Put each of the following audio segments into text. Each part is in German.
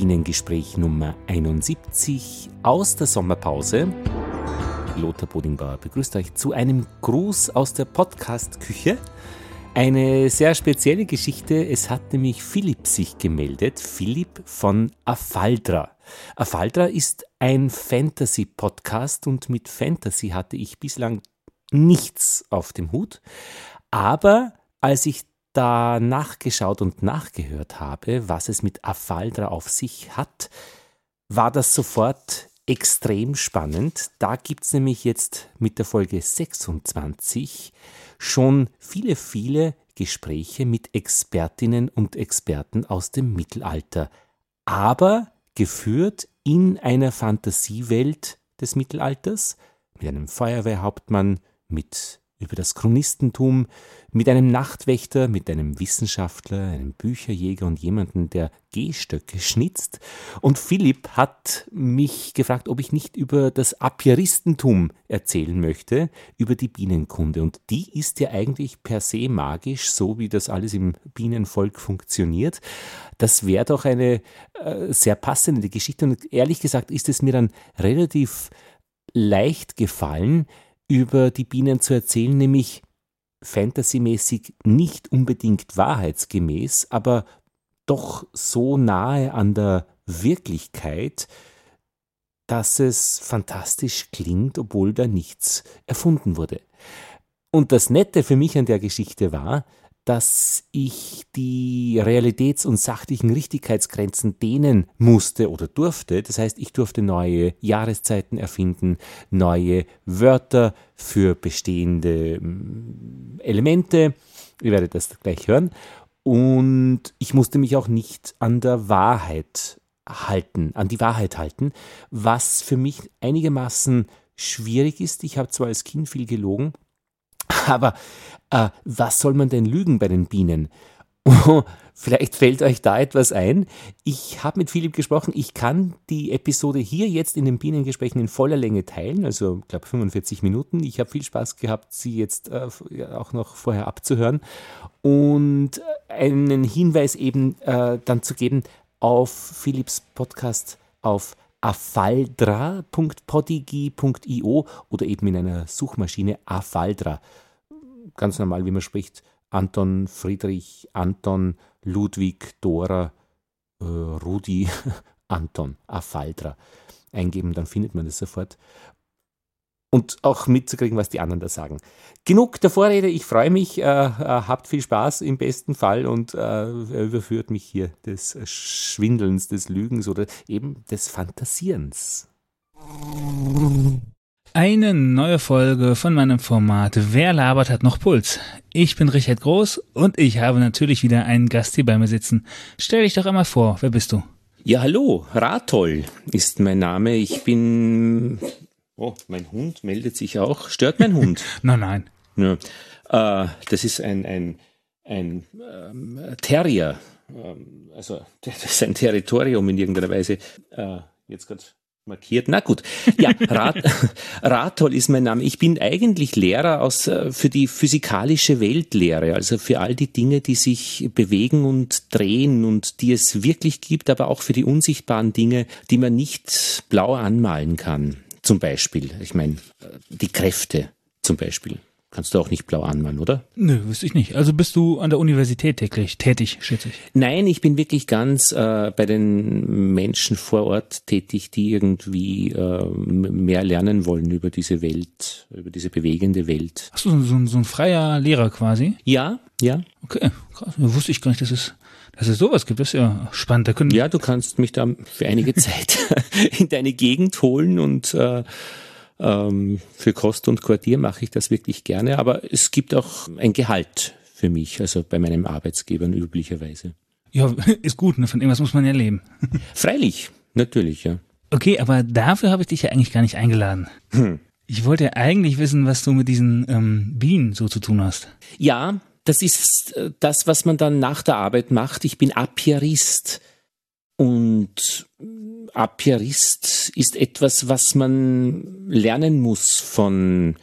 Bienengespräch Nummer 71 aus der Sommerpause. Lothar Bodingbauer begrüßt euch zu einem Gruß aus der Podcast-Küche. Eine sehr spezielle Geschichte. Es hat nämlich Philipp sich gemeldet. Philipp von Afaldra. Afaldra ist ein Fantasy-Podcast und mit Fantasy hatte ich bislang nichts auf dem Hut. Aber als ich da nachgeschaut und nachgehört habe, was es mit Afaldra auf sich hat, war das sofort extrem spannend. Da gibt es nämlich jetzt mit der Folge 26 schon viele, viele Gespräche mit Expertinnen und Experten aus dem Mittelalter, aber geführt in einer Fantasiewelt des Mittelalters, mit einem Feuerwehrhauptmann, mit über das Chronistentum mit einem Nachtwächter, mit einem Wissenschaftler, einem Bücherjäger und jemanden, der Gehstöcke schnitzt. Und Philipp hat mich gefragt, ob ich nicht über das Apiaristentum erzählen möchte, über die Bienenkunde. Und die ist ja eigentlich per se magisch, so wie das alles im Bienenvolk funktioniert. Das wäre doch eine äh, sehr passende Geschichte. Und ehrlich gesagt ist es mir dann relativ leicht gefallen, über die Bienen zu erzählen, nämlich fantasymäßig nicht unbedingt wahrheitsgemäß, aber doch so nahe an der Wirklichkeit, dass es fantastisch klingt, obwohl da nichts erfunden wurde. Und das Nette für mich an der Geschichte war, dass ich die Realitäts- und sachlichen Richtigkeitsgrenzen dehnen musste oder durfte. Das heißt, ich durfte neue Jahreszeiten erfinden, neue Wörter für bestehende mm, Elemente. Ihr werdet das gleich hören. Und ich musste mich auch nicht an der Wahrheit halten, an die Wahrheit halten, was für mich einigermaßen schwierig ist. Ich habe zwar als Kind viel gelogen, aber äh, was soll man denn lügen bei den Bienen? Vielleicht fällt euch da etwas ein. Ich habe mit Philipp gesprochen. Ich kann die Episode hier jetzt in den Bienengesprächen in voller Länge teilen, also ich glaube 45 Minuten. Ich habe viel Spaß gehabt, sie jetzt äh, auch noch vorher abzuhören und einen Hinweis eben äh, dann zu geben auf Philipps Podcast auf afaldra.podigi.io oder eben in einer Suchmaschine afaldra ganz normal, wie man spricht, Anton, Friedrich, Anton, Ludwig, Dora, äh, Rudi, Anton, Afaldra eingeben, dann findet man das sofort. Und auch mitzukriegen, was die anderen da sagen. Genug der Vorrede, ich freue mich, äh, äh, habt viel Spaß im besten Fall und äh, überführt mich hier des Schwindelns, des Lügens oder eben des Fantasierens. Eine neue Folge von meinem Format Wer labert hat noch Puls? Ich bin Richard Groß und ich habe natürlich wieder einen Gast hier bei mir sitzen. Stell dich doch einmal vor, wer bist du? Ja, hallo, Ratol ist mein Name. Ich bin. Oh, mein Hund meldet sich auch. Stört mein Hund? nein, nein. Ja. Äh, das ist ein, ein, ein ähm, Terrier. Ähm, also, das ist ein Territorium in irgendeiner Weise. Äh, jetzt gerade markiert. Na gut. Ja, Rat, Ratol ist mein Name. Ich bin eigentlich Lehrer aus, äh, für die physikalische Weltlehre, also für all die Dinge, die sich bewegen und drehen und die es wirklich gibt, aber auch für die unsichtbaren Dinge, die man nicht blau anmalen kann. Zum Beispiel, ich meine, äh, die Kräfte zum Beispiel. Kannst du auch nicht blau anmalen, oder? Nö, wüsste ich nicht. Also bist du an der Universität täglich tätig, schätze ich. Nein, ich bin wirklich ganz äh, bei den Menschen vor Ort tätig, die irgendwie äh, mehr lernen wollen über diese Welt, über diese bewegende Welt. Hast du so, so ein freier Lehrer quasi? Ja, ja. Okay, krass. Wusste ich gar nicht, dass es dass es sowas gibt, das ist ja spannend. Da können ja, du kannst mich da für einige Zeit in deine Gegend holen und äh, ähm, für Kost und Quartier mache ich das wirklich gerne, aber es gibt auch ein Gehalt für mich, also bei meinem Arbeitsgeber üblicherweise. Ja, ist gut, ne? von irgendwas muss man ja leben. Freilich, natürlich, ja. Okay, aber dafür habe ich dich ja eigentlich gar nicht eingeladen. Hm. Ich wollte ja eigentlich wissen, was du mit diesen ähm, Bienen so zu tun hast. Ja, das ist äh, das, was man dann nach der Arbeit macht. Ich bin Apiarist. Und Apiarist ist etwas, was man lernen muss von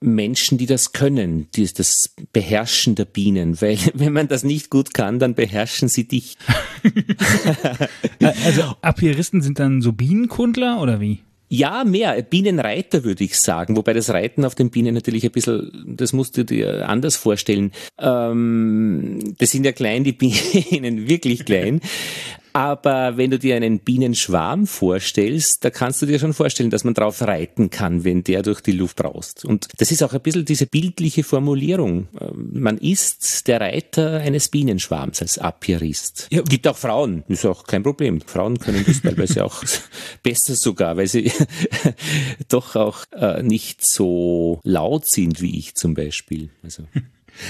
Menschen, die das können, die das Beherrschen der Bienen, weil wenn man das nicht gut kann, dann beherrschen sie dich. also Apieristen sind dann so Bienenkundler oder wie? Ja, mehr. Bienenreiter würde ich sagen. Wobei das Reiten auf den Bienen natürlich ein bisschen, das musst du dir anders vorstellen. Ähm, das sind ja klein, die Bienen, wirklich klein. Aber wenn du dir einen Bienenschwarm vorstellst, da kannst du dir schon vorstellen, dass man drauf reiten kann, wenn der durch die Luft braust. Und das ist auch ein bisschen diese bildliche Formulierung. Ähm, man ist der Reiter eines Bienenschwarms als Apierist. Ja. Gibt auch Frauen, ist auch kein Problem. Frauen können das teilweise auch besser sogar, weil sie doch auch äh, nicht so laut sind wie ich zum Beispiel. Also.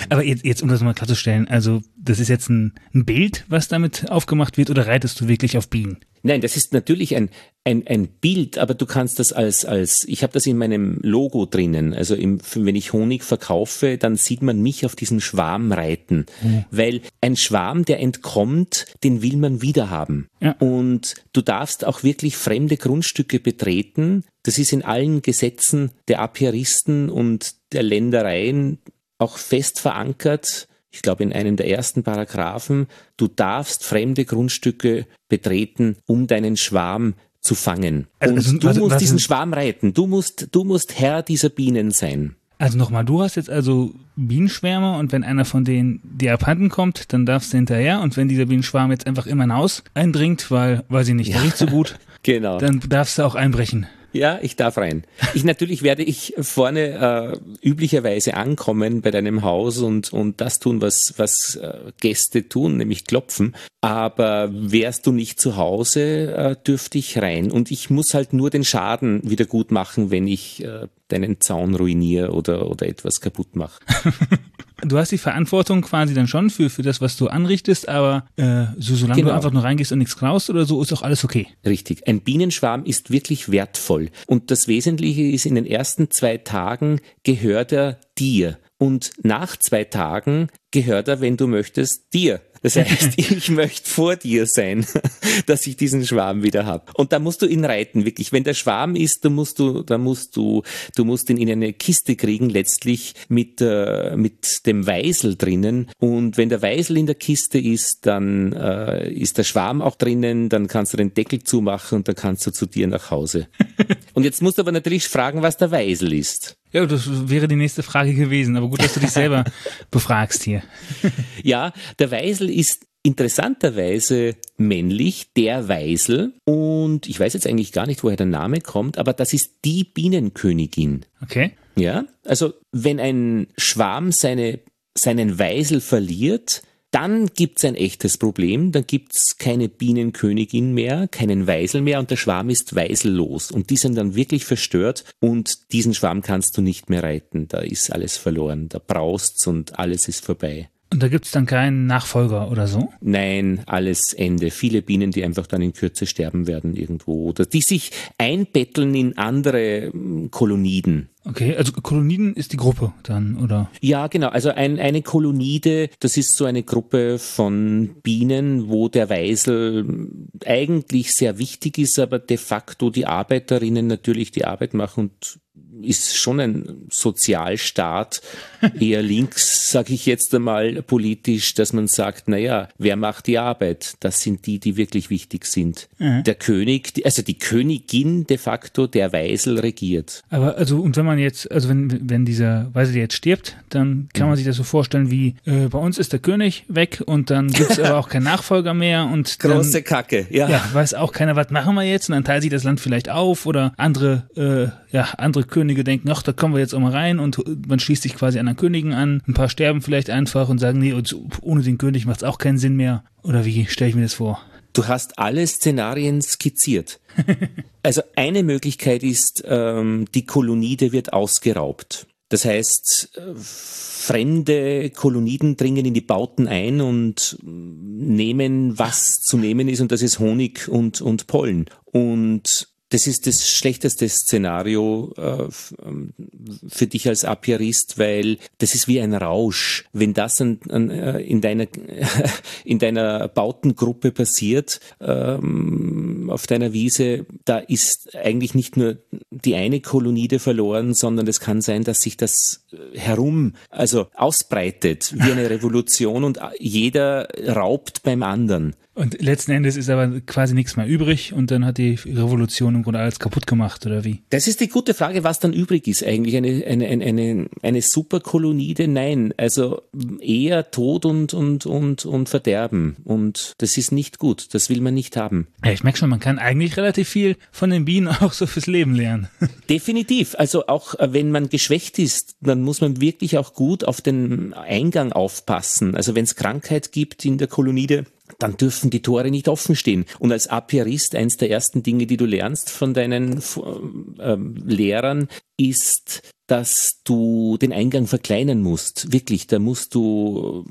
Aber jetzt, jetzt um das mal klarzustellen, also das ist jetzt ein, ein Bild, was damit aufgemacht wird, oder reitest du wirklich auf Bienen? Nein, das ist natürlich ein, ein, ein Bild, aber du kannst das als, als ich habe das in meinem Logo drinnen. Also im, wenn ich Honig verkaufe, dann sieht man mich auf diesen Schwarm reiten. Mhm. Weil ein Schwarm, der entkommt, den will man wieder haben. Ja. Und du darfst auch wirklich fremde Grundstücke betreten. Das ist in allen Gesetzen der Apiaristen und der Ländereien auch fest verankert, ich glaube in einem der ersten Paragraphen, du darfst fremde Grundstücke betreten, um deinen Schwarm zu fangen. Also, Und du musst diesen Schwarm reiten. Du musst, du musst Herr dieser Bienen sein. Also nochmal, du hast jetzt also Bienenschwärme und wenn einer von denen dir abhanden kommt, dann darfst du hinterher und wenn dieser Bienenschwarm jetzt einfach immer in Haus eindringt, weil, weiß ich nicht, ja. riecht so gut, genau. dann darfst du auch einbrechen. Ja, ich darf rein. Ich natürlich werde ich vorne äh, üblicherweise ankommen bei deinem Haus und und das tun, was was äh, Gäste tun, nämlich klopfen. Aber wärst du nicht zu Hause, äh, dürfte ich rein. Und ich muss halt nur den Schaden wieder gut machen, wenn ich äh, deinen Zaun ruiniere oder oder etwas kaputt mache. du hast die Verantwortung quasi dann schon für, für das, was du anrichtest, aber äh, so, solange genau. du einfach nur reingehst und nichts klaust oder so, ist auch alles okay. Richtig. Ein Bienenschwarm ist wirklich wertvoll. Und das Wesentliche ist, in den ersten zwei Tagen gehört er dir. Und nach zwei Tagen gehört er, wenn du möchtest, dir. Das heißt, ich möchte vor dir sein, dass ich diesen Schwarm wieder habe. Und da musst du ihn reiten, wirklich. Wenn der Schwarm ist, dann musst du, dann musst du, du musst ihn in eine Kiste kriegen, letztlich mit, äh, mit dem Weisel drinnen. Und wenn der Weisel in der Kiste ist, dann äh, ist der Schwarm auch drinnen, dann kannst du den Deckel zumachen und dann kannst du zu dir nach Hause. und jetzt musst du aber natürlich fragen, was der Weisel ist. Ja, das wäre die nächste Frage gewesen, aber gut, dass du dich selber befragst hier. ja, der Weisel ist interessanterweise männlich, der Weisel. Und ich weiß jetzt eigentlich gar nicht, woher der Name kommt, aber das ist die Bienenkönigin. Okay. Ja, also wenn ein Schwarm seine, seinen Weisel verliert, dann gibt's ein echtes Problem, dann gibt's keine Bienenkönigin mehr, keinen Weisel mehr und der Schwarm ist weisellos und die sind dann wirklich verstört und diesen Schwarm kannst du nicht mehr reiten, da ist alles verloren, da braust's und alles ist vorbei. Und da gibt's dann keinen Nachfolger oder so? Nein, alles Ende. Viele Bienen, die einfach dann in Kürze sterben werden irgendwo oder die sich einbetteln in andere hm, Koloniden. Okay, also Koloniden ist die Gruppe dann, oder? Ja, genau. Also ein, eine Kolonide, das ist so eine Gruppe von Bienen, wo der Weisel eigentlich sehr wichtig ist, aber de facto die Arbeiterinnen natürlich die Arbeit machen und ist schon ein Sozialstaat, eher links, sage ich jetzt einmal politisch, dass man sagt, naja, wer macht die Arbeit? Das sind die, die wirklich wichtig sind. Mhm. Der König, also die Königin de facto, der Weisel regiert. Aber also, und wenn man jetzt, also wenn, wenn dieser Weisel jetzt stirbt, dann kann mhm. man sich das so vorstellen wie, äh, bei uns ist der König weg und dann gibt's aber auch keinen Nachfolger mehr und Große dann, Kacke, ja. Ja, weiß auch keiner, was machen wir jetzt? Und dann teilt sich das Land vielleicht auf oder andere, äh, ja, andere Könige denken, ach, da kommen wir jetzt auch mal rein und man schließt sich quasi anderen Königen an. Ein paar sterben vielleicht einfach und sagen, nee, ohne den König macht es auch keinen Sinn mehr. Oder wie stelle ich mir das vor? Du hast alle Szenarien skizziert. also eine Möglichkeit ist, ähm, die Kolonide wird ausgeraubt. Das heißt, äh, fremde Koloniden dringen in die Bauten ein und nehmen, was zu nehmen ist, und das ist Honig und, und Pollen. Und das ist das schlechteste Szenario äh, ähm, für dich als Apiarist, weil das ist wie ein Rausch. Wenn das an, an, äh, in deiner in deiner Bautengruppe passiert ähm, auf deiner Wiese, da ist eigentlich nicht nur die eine Kolonide verloren, sondern es kann sein, dass sich das äh, herum, also ausbreitet wie eine Revolution und jeder raubt beim anderen. Und letzten Endes ist aber quasi nichts mehr übrig und dann hat die Revolution im Grunde alles kaputt gemacht, oder wie? Das ist die gute Frage, was dann übrig ist eigentlich. Eine, eine, eine, eine, eine Superkolonide? Nein. Also eher Tod und, und, und, und Verderben. Und das ist nicht gut. Das will man nicht haben. Ja, ich merke schon, man kann eigentlich relativ viel von den Bienen auch so fürs Leben lernen. Definitiv. Also auch äh, wenn man geschwächt ist, dann muss man wirklich auch gut auf den Eingang aufpassen. Also wenn es Krankheit gibt in der Kolonide, dann dürfen die Tore nicht offen stehen. Und als Apiarist, eins der ersten Dinge, die du lernst von deinen äh, Lehrern, ist, dass du den Eingang verkleinern musst. Wirklich, da musst du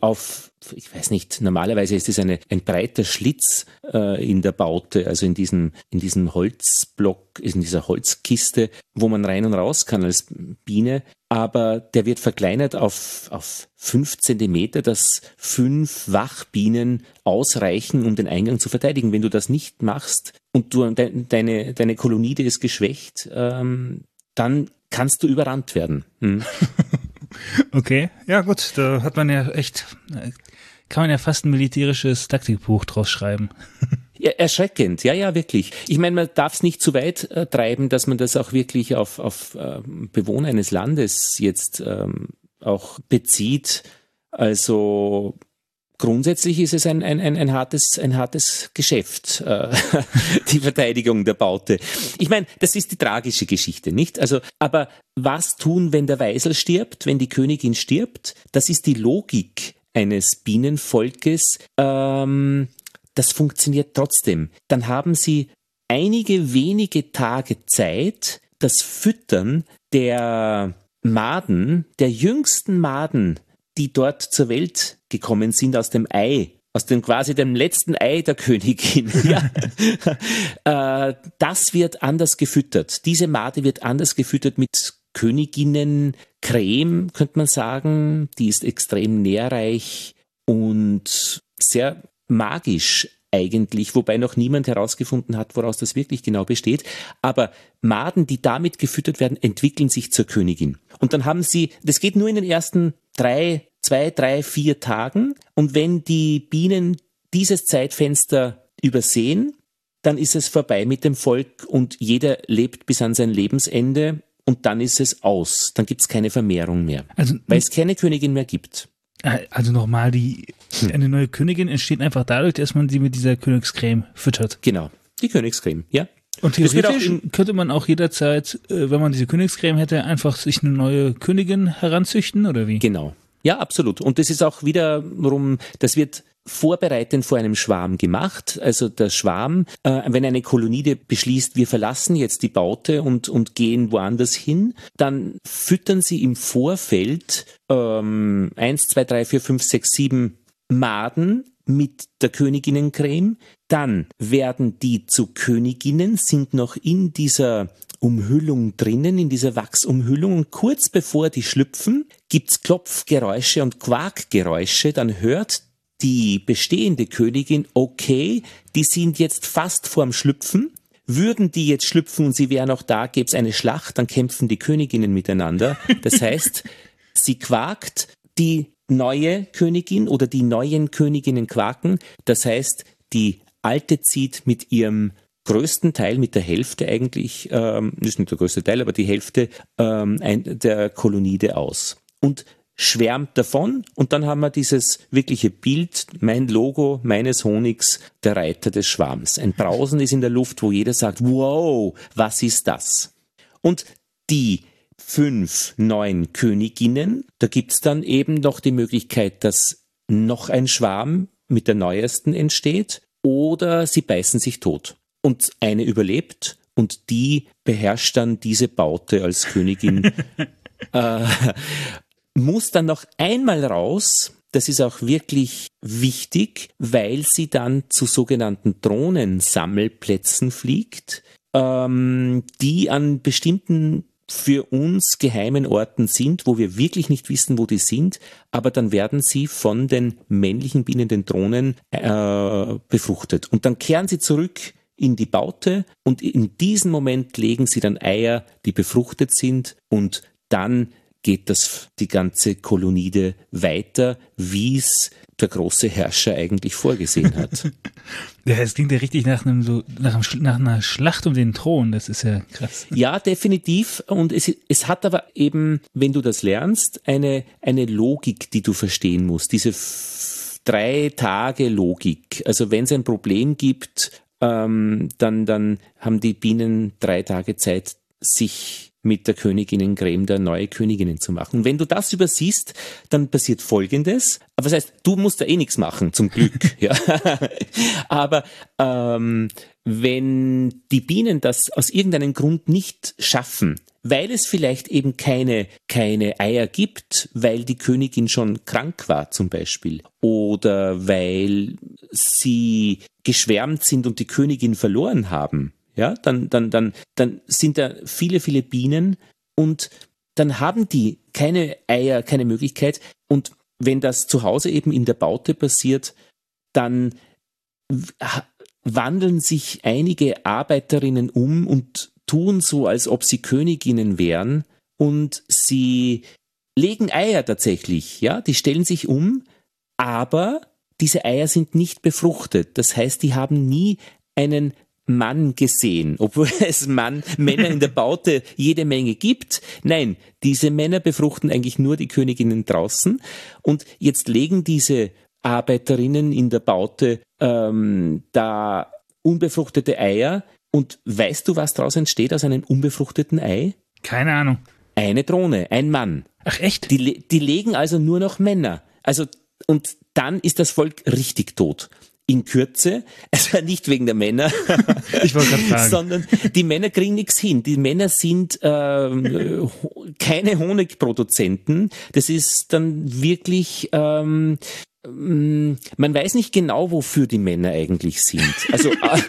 auf, ich weiß nicht, normalerweise ist es ein breiter Schlitz äh, in der Baute, also in diesem, in diesem Holzblock, in dieser Holzkiste, wo man rein und raus kann als Biene. Aber der wird verkleinert auf, auf fünf Zentimeter, dass fünf Wachbienen ausreichen, um den Eingang zu verteidigen. Wenn du das nicht machst und du, de, deine, deine Kolonide ist geschwächt, ähm, dann kannst du überrannt werden. Hm. Okay, ja gut, da hat man ja echt, kann man ja fast ein militärisches Taktikbuch draus schreiben. Ja, erschreckend, ja, ja, wirklich. Ich meine, man darf es nicht zu weit äh, treiben, dass man das auch wirklich auf, auf äh, Bewohner eines Landes jetzt ähm, auch bezieht. Also grundsätzlich ist es ein, ein, ein, ein, hartes, ein hartes Geschäft, äh, die Verteidigung der Baute. Ich meine, das ist die tragische Geschichte, nicht? Also, aber was tun, wenn der Weisel stirbt, wenn die Königin stirbt? Das ist die Logik eines Bienenvolkes. Ähm, das funktioniert trotzdem. Dann haben sie einige wenige Tage Zeit, das Füttern der Maden, der jüngsten Maden die dort zur Welt gekommen sind aus dem Ei, aus dem quasi dem letzten Ei der Königin. ja. Äh, das wird anders gefüttert. Diese Made wird anders gefüttert mit Königinnencreme, könnte man sagen. Die ist extrem nährreich und sehr magisch eigentlich, wobei noch niemand herausgefunden hat, woraus das wirklich genau besteht. Aber Maden, die damit gefüttert werden, entwickeln sich zur Königin. Und dann haben sie, das geht nur in den ersten drei, zwei, drei, vier Tagen. Und wenn die Bienen dieses Zeitfenster übersehen, dann ist es vorbei mit dem Volk und jeder lebt bis an sein Lebensende und dann ist es aus. Dann gibt es keine Vermehrung mehr, also, weil es keine Königin mehr gibt. Äh, also nochmal, die, hm. eine neue Königin entsteht einfach dadurch, dass man sie mit dieser Königscreme füttert. Genau, die Königscreme, ja. Und theoretisch könnte man auch jederzeit, äh, wenn man diese Königscreme hätte, einfach sich eine neue Königin heranzüchten, oder wie? Genau. Ja, absolut. Und das ist auch wiederum, das wird vorbereitend vor einem Schwarm gemacht. Also der Schwarm, äh, wenn eine Kolonie beschließt, wir verlassen jetzt die Baute und, und gehen woanders hin, dann füttern sie im Vorfeld ähm, eins, zwei, drei, vier, fünf, sechs, sieben Maden mit der Königinnencreme. Dann werden die zu Königinnen, sind noch in dieser Umhüllung drinnen, in dieser Wachsumhüllung. Und kurz bevor die schlüpfen, gibt's Klopfgeräusche und Quakgeräusche. Dann hört die bestehende Königin, okay, die sind jetzt fast vorm Schlüpfen. Würden die jetzt schlüpfen und sie wären noch da, gäbe es eine Schlacht, dann kämpfen die Königinnen miteinander. Das heißt, sie quakt, die neue Königin oder die neuen Königinnen quaken. Das heißt, die alte zieht mit ihrem größten Teil, mit der Hälfte eigentlich, ähm, ist nicht der größte Teil, aber die Hälfte ähm, der Kolonide aus. Und schwärmt davon und dann haben wir dieses wirkliche Bild, mein Logo meines Honigs, der Reiter des Schwarms. Ein Brausen ist in der Luft, wo jeder sagt, wow, was ist das? Und die fünf neuen Königinnen, da gibt's dann eben noch die Möglichkeit, dass noch ein Schwarm mit der neuesten entsteht oder sie beißen sich tot. Und eine überlebt und die beherrscht dann diese Baute als Königin. äh, muss dann noch einmal raus. Das ist auch wirklich wichtig, weil sie dann zu sogenannten Drohnensammelplätzen fliegt, ähm, die an bestimmten für uns geheimen Orten sind, wo wir wirklich nicht wissen, wo die sind, aber dann werden sie von den männlichen Bienen, den Drohnen, äh, befruchtet. Und dann kehren sie zurück in die Baute und in diesem Moment legen sie dann Eier, die befruchtet sind und dann geht das die ganze Kolonide weiter, wie es der große Herrscher eigentlich vorgesehen hat. ja, es klingt ja richtig nach einem so nach, einem, nach einer Schlacht um den Thron. Das ist ja krass. Ja, definitiv. Und es, es hat aber eben, wenn du das lernst, eine eine Logik, die du verstehen musst. Diese drei Tage Logik. Also wenn es ein Problem gibt, ähm, dann dann haben die Bienen drei Tage Zeit, sich mit der Königin Grem der neue Königinnen zu machen. wenn du das übersiehst, dann passiert Folgendes. Aber das heißt, du musst da eh nichts machen, zum Glück. ja. Aber ähm, wenn die Bienen das aus irgendeinem Grund nicht schaffen, weil es vielleicht eben keine, keine Eier gibt, weil die Königin schon krank war zum Beispiel, oder weil sie geschwärmt sind und die Königin verloren haben, ja, dann, dann, dann, dann sind da viele, viele Bienen und dann haben die keine Eier, keine Möglichkeit. Und wenn das zu Hause eben in der Baute passiert, dann wandeln sich einige Arbeiterinnen um und tun so, als ob sie Königinnen wären und sie legen Eier tatsächlich, ja, die stellen sich um, aber diese Eier sind nicht befruchtet. Das heißt, die haben nie einen Mann gesehen, obwohl es Mann, Männer in der Baute jede Menge gibt. Nein, diese Männer befruchten eigentlich nur die Königinnen draußen. Und jetzt legen diese Arbeiterinnen in der Baute ähm, da unbefruchtete Eier. Und weißt du, was daraus entsteht aus einem unbefruchteten Ei? Keine Ahnung. Eine Drohne, ein Mann. Ach echt? Die, die legen also nur noch Männer. Also und dann ist das Volk richtig tot in Kürze, also nicht wegen der Männer, ich sagen. sondern die Männer kriegen nichts hin. Die Männer sind ähm, keine Honigproduzenten. Das ist dann wirklich ähm, man weiß nicht genau, wofür die Männer eigentlich sind. Also äh,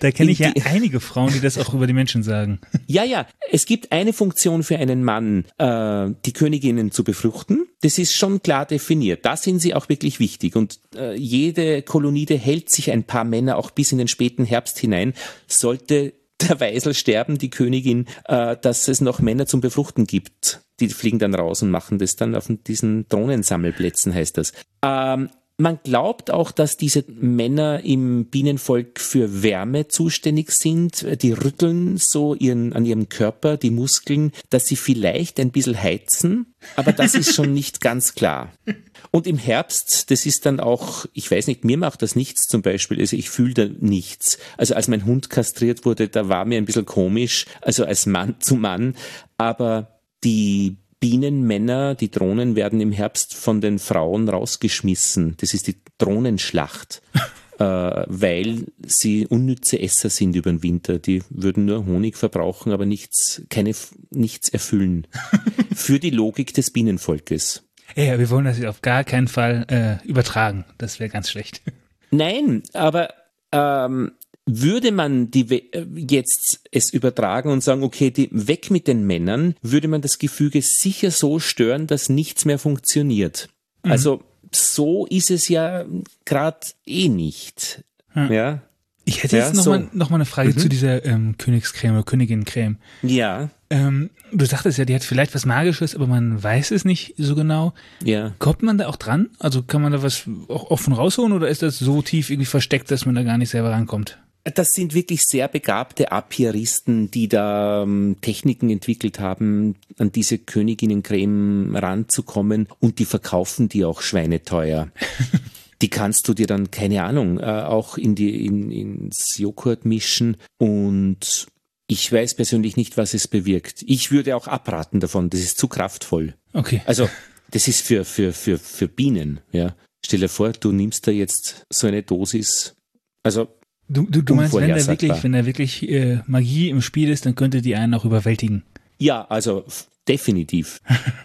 da kenne ich ja einige Frauen, die das auch über die Menschen sagen. Ja, ja. Es gibt eine Funktion für einen Mann, äh, die Königinnen zu befruchten. Das ist schon klar definiert. Da sind sie auch wirklich wichtig. Und äh, jede Kolonide hält sich ein paar Männer auch bis in den späten Herbst hinein. Sollte der Weisel sterben, die Königin, äh, dass es noch Männer zum Befruchten gibt. Die fliegen dann raus und machen das dann auf diesen Drohnensammelplätzen, heißt das. Ähm, man glaubt auch, dass diese Männer im Bienenvolk für Wärme zuständig sind. Die rütteln so ihren, an ihrem Körper die Muskeln, dass sie vielleicht ein bisschen heizen, aber das ist schon nicht ganz klar. Und im Herbst, das ist dann auch, ich weiß nicht, mir macht das nichts zum Beispiel, also ich fühle da nichts. Also als mein Hund kastriert wurde, da war mir ein bisschen komisch, also als Mann zu Mann, aber die Bienenmänner, die Drohnen werden im Herbst von den Frauen rausgeschmissen. Das ist die Drohnenschlacht. äh, weil sie unnütze Esser sind über den Winter. Die würden nur Honig verbrauchen, aber nichts, keine, nichts erfüllen. Für die Logik des Bienenvolkes. Ja, wir wollen das auf gar keinen Fall äh, übertragen. Das wäre ganz schlecht. Nein, aber ähm, würde man die äh, jetzt es übertragen und sagen, okay, die, weg mit den Männern, würde man das Gefüge sicher so stören, dass nichts mehr funktioniert. Mhm. Also so ist es ja gerade eh nicht. Ja. ja. Ich hätte jetzt ja, noch, so. mal, noch mal eine Frage mhm. zu dieser ähm, Königscreme oder Königincreme. Ja. Ähm, du sagtest ja, die hat vielleicht was Magisches, aber man weiß es nicht so genau. Ja. Kommt man da auch dran? Also kann man da was auch offen rausholen oder ist das so tief irgendwie versteckt, dass man da gar nicht selber rankommt? Das sind wirklich sehr begabte Apieristen, die da ähm, Techniken entwickelt haben, an diese Königinnencreme ranzukommen und die verkaufen die auch schweineteuer. die kannst du dir dann, keine Ahnung, äh, auch in die, in, ins Joghurt mischen und ich weiß persönlich nicht, was es bewirkt. Ich würde auch abraten davon, das ist zu kraftvoll. Okay. Also, das ist für, für, für, für Bienen, ja. Stell dir vor, du nimmst da jetzt so eine Dosis. Also Du, du, du meinst, wenn da wirklich, wenn da wirklich äh, Magie im Spiel ist, dann könnte die einen auch überwältigen. Ja, also definitiv.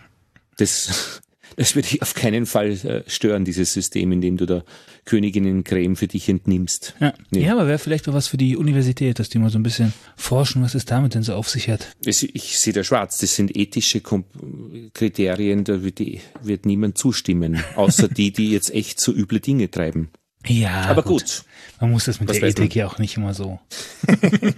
das, das würde ich auf keinen Fall äh, stören, dieses System, in dem du da Königinnencreme für dich entnimmst. Ja, nee. ja aber wäre vielleicht mal was für die Universität, dass die mal so ein bisschen forschen, was es damit denn so auf sich hat. Ich, ich sehe da schwarz, das sind ethische Kom Kriterien, da wird, die, wird niemand zustimmen, außer die, die jetzt echt so üble Dinge treiben. Ja, Aber gut. Man muss das mit Was der? Ethik ja auch nicht immer so.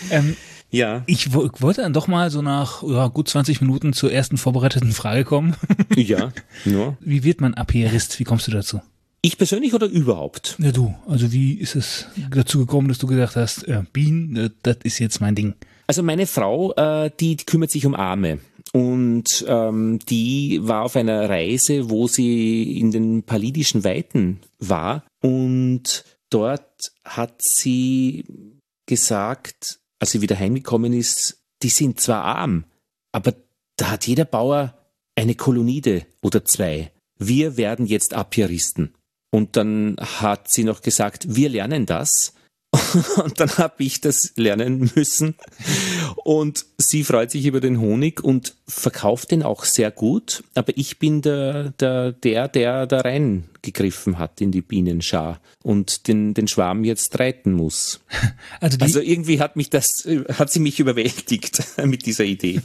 ähm, Ja, ich wo- wollte dann doch mal so nach ja, gut 20 Minuten zur ersten vorbereiteten Frage kommen. ja, ja. Wie wird man Apierist? Wie kommst du dazu? Ich persönlich oder überhaupt? Ja, du. Also wie ist es dazu gekommen, dass du gesagt hast, äh, Bienen, äh, das ist jetzt mein Ding. Also meine Frau, äh, die, die kümmert sich um Arme. Und ähm, die war auf einer Reise, wo sie in den palidischen Weiten war. Und dort hat sie gesagt, als sie wieder heimgekommen ist, die sind zwar arm, aber da hat jeder Bauer eine Kolonide oder zwei. Wir werden jetzt Apiaristen. Und dann hat sie noch gesagt, wir lernen das. Und dann habe ich das lernen müssen. Und sie freut sich über den Honig und verkauft den auch sehr gut. Aber ich bin der, der, der, der da reingegriffen hat in die Bienenschar und den, den Schwarm jetzt reiten muss. Also, Also irgendwie hat mich das, hat sie mich überwältigt mit dieser Idee.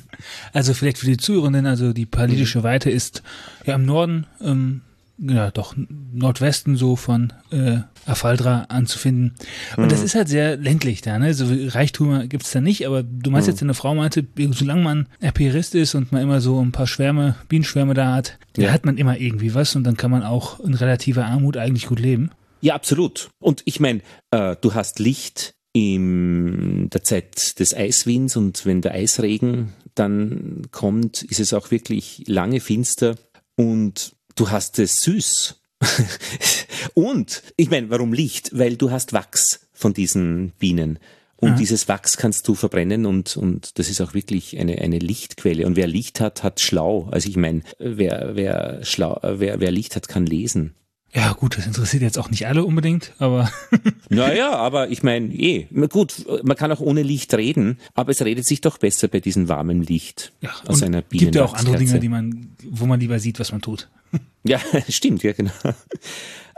also vielleicht für die Zuhörenden, also die palidische Weite ist ja im Norden, ähm, ja doch Nordwesten so von äh, Afaldra anzufinden. Und das ist halt sehr ländlich da, ne? So Reichtümer gibt's da nicht, aber du meinst jetzt, deine Frau meinte, solange man Apierist ist und man immer so ein paar Schwärme, Bienenschwärme da hat, Ja. hat man immer irgendwie was und dann kann man auch in relativer Armut eigentlich gut leben. Ja, absolut. Und ich meine, äh, du hast Licht in der Zeit des Eiswinds und wenn der Eisregen dann kommt, ist es auch wirklich lange finster und du hast es süß. und ich meine, warum Licht? Weil du hast Wachs von diesen Bienen. Und Mhm. dieses Wachs kannst du verbrennen und, und das ist auch wirklich eine, eine Lichtquelle. Und wer Licht hat, hat schlau. Also ich meine, wer, wer schlau, wer, wer Licht hat, kann lesen. Ja, gut, das interessiert jetzt auch nicht alle unbedingt, aber Naja, aber ich meine, eh, gut, man kann auch ohne Licht reden, aber es redet sich doch besser bei diesem warmen Licht ja, aus und einer gibt ja auch andere. Dinge, die man, wo man lieber sieht, was man tut. Ja, stimmt, ja, genau.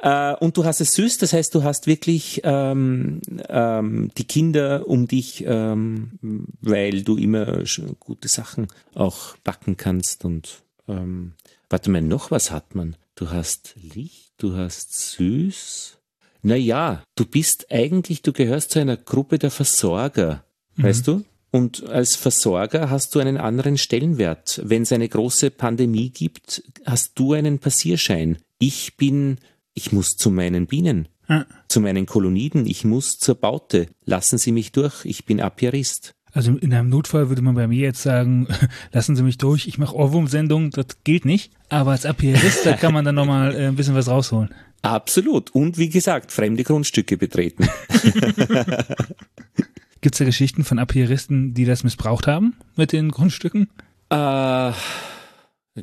Äh, und du hast es süß, das heißt, du hast wirklich ähm, ähm, die Kinder um dich, ähm, weil du immer gute Sachen auch backen kannst und ähm, warte mal, noch was hat man? Du hast Licht, du hast süß. Naja, du bist eigentlich, du gehörst zu einer Gruppe der Versorger, weißt du? Und als Versorger hast du einen anderen Stellenwert. Wenn es eine große Pandemie gibt, hast du einen Passierschein. Ich bin, ich muss zu meinen Bienen, Ja. zu meinen Koloniden, ich muss zur Baute. Lassen Sie mich durch, ich bin Apiarist. Also in einem Notfall würde man bei mir jetzt sagen, lassen Sie mich durch, ich mache Ohrwurmsendung, das gilt nicht. Aber als Apierist, da kann man dann nochmal äh, ein bisschen was rausholen. Absolut. Und wie gesagt, fremde Grundstücke betreten. Gibt's da Geschichten von Apieristen, die das missbraucht haben mit den Grundstücken? Äh, eine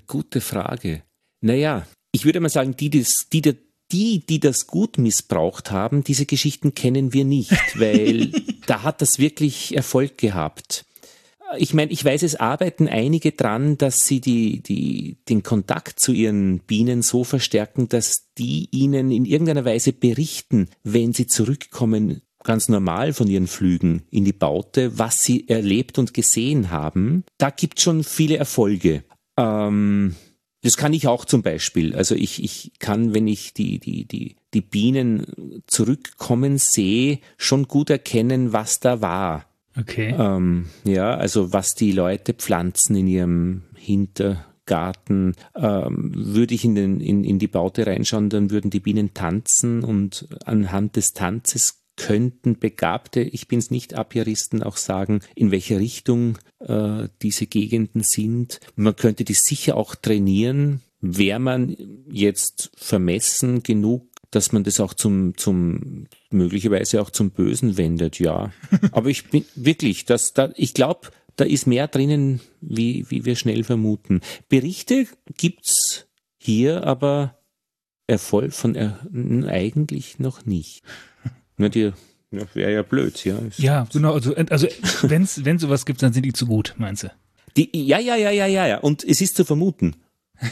gute Frage. Naja, ich würde mal sagen, die, die, die, die, die das gut missbraucht haben, diese Geschichten kennen wir nicht, weil da hat das wirklich Erfolg gehabt. Ich meine, ich weiß, es arbeiten einige dran, dass sie die, die, den Kontakt zu ihren Bienen so verstärken, dass die ihnen in irgendeiner Weise berichten, wenn sie zurückkommen, ganz normal von ihren Flügen in die Baute, was sie erlebt und gesehen haben. Da gibt schon viele Erfolge. Ähm, das kann ich auch zum Beispiel. Also ich, ich kann, wenn ich die, die, die, die Bienen zurückkommen sehe, schon gut erkennen, was da war. Okay. Ähm, ja, also was die Leute pflanzen in ihrem Hintergarten. Ähm, würde ich in, den, in, in die Baute reinschauen, dann würden die Bienen tanzen und anhand des Tanzes könnten Begabte, ich bin's nicht Apiaristen, auch sagen, in welche Richtung äh, diese Gegenden sind. Man könnte die sicher auch trainieren, wäre man jetzt vermessen genug, dass man das auch zum, zum möglicherweise auch zum Bösen wendet, ja. Aber ich bin wirklich, das, da, ich glaube, da ist mehr drinnen, wie, wie wir schnell vermuten. Berichte gibt's hier, aber Erfolg von er, eigentlich noch nicht. Na, dir ja, wäre ja blöd, ja. Ja, genau. Also, also wenn's, wenn sowas gibt, dann sind die zu gut, meinst du? Die, ja, ja, ja, ja, ja, ja. Und es ist zu vermuten.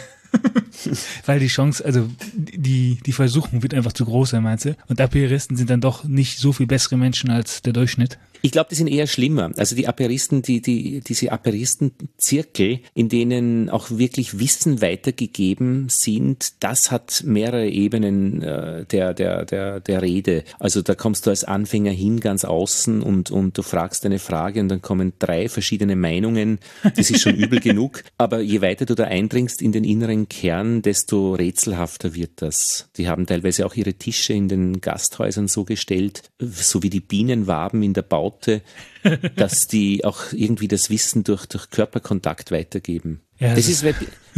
Weil die Chance, also die, die Versuchung wird einfach zu groß sein, meinst du? Und Apieristen sind dann doch nicht so viel bessere Menschen als der Durchschnitt. Ich glaube, die sind eher schlimmer. Also die Aperisten, die, die, diese Aperistenzirkel, in denen auch wirklich Wissen weitergegeben sind, das hat mehrere Ebenen äh, der, der, der, der Rede. Also da kommst du als Anfänger hin, ganz außen und, und du fragst eine Frage und dann kommen drei verschiedene Meinungen. Das ist schon übel genug. Aber je weiter du da eindringst in den inneren Kern, desto rätselhafter wird das. Die haben teilweise auch ihre Tische in den Gasthäusern so gestellt, so wie die Bienenwaben in der Baute, dass die auch irgendwie das Wissen durch, durch Körperkontakt weitergeben. Ja, das, das ist,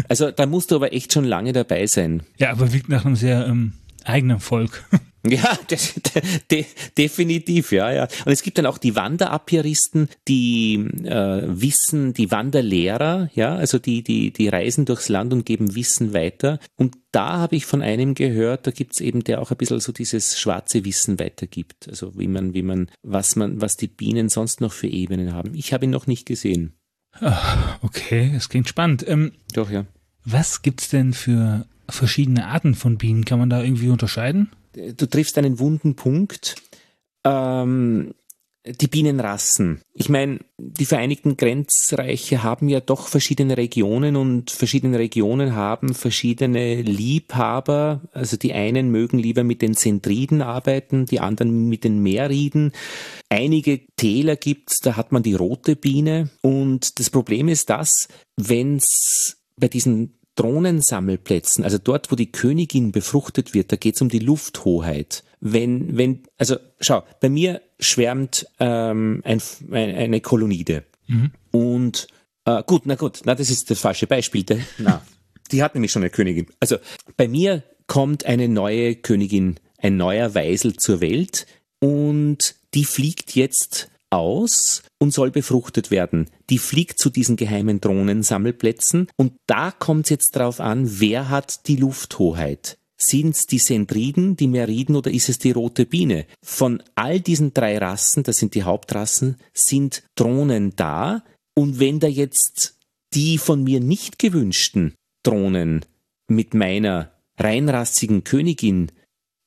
also da musst du aber echt schon lange dabei sein. Ja, aber wirkt nach einem sehr ähm, eigenen Volk. Ja, de, de, definitiv, ja, ja. Und es gibt dann auch die Wanderapieristen, die äh, Wissen, die Wanderlehrer, ja, also die, die, die reisen durchs Land und geben Wissen weiter. Und da habe ich von einem gehört, da gibt's eben, der auch ein bisschen so dieses schwarze Wissen weitergibt. Also wie man, wie man, was man, was die Bienen sonst noch für Ebenen haben. Ich habe ihn noch nicht gesehen. Ach, okay, es klingt spannend. Ähm, Doch, ja. Was gibt's denn für verschiedene Arten von Bienen? Kann man da irgendwie unterscheiden? Du triffst einen wunden Punkt. Ähm, die Bienenrassen. Ich meine, die Vereinigten Grenzreiche haben ja doch verschiedene Regionen und verschiedene Regionen haben verschiedene Liebhaber. Also die einen mögen lieber mit den Zentriden arbeiten, die anderen mit den Meerriden. Einige Täler gibt's, da hat man die rote Biene. Und das Problem ist das, wenn's bei diesen Drohnensammelplätzen, also dort, wo die Königin befruchtet wird, da geht es um die Lufthoheit. Wenn, wenn, also schau, bei mir schwärmt ähm, ein, eine Kolonide. Mhm. Und äh, gut, na gut, na, das ist das falsche Beispiel. Der, na, die hat nämlich schon eine Königin. Also bei mir kommt eine neue Königin, ein neuer Weisel zur Welt und die fliegt jetzt aus und soll befruchtet werden. Die fliegt zu diesen geheimen Drohnensammelplätzen und da kommt es jetzt drauf an, wer hat die Lufthoheit. Sind es die Sendriden, die Meriden oder ist es die rote Biene? Von all diesen drei Rassen, das sind die Hauptrassen, sind Drohnen da und wenn da jetzt die von mir nicht gewünschten Drohnen mit meiner reinrassigen Königin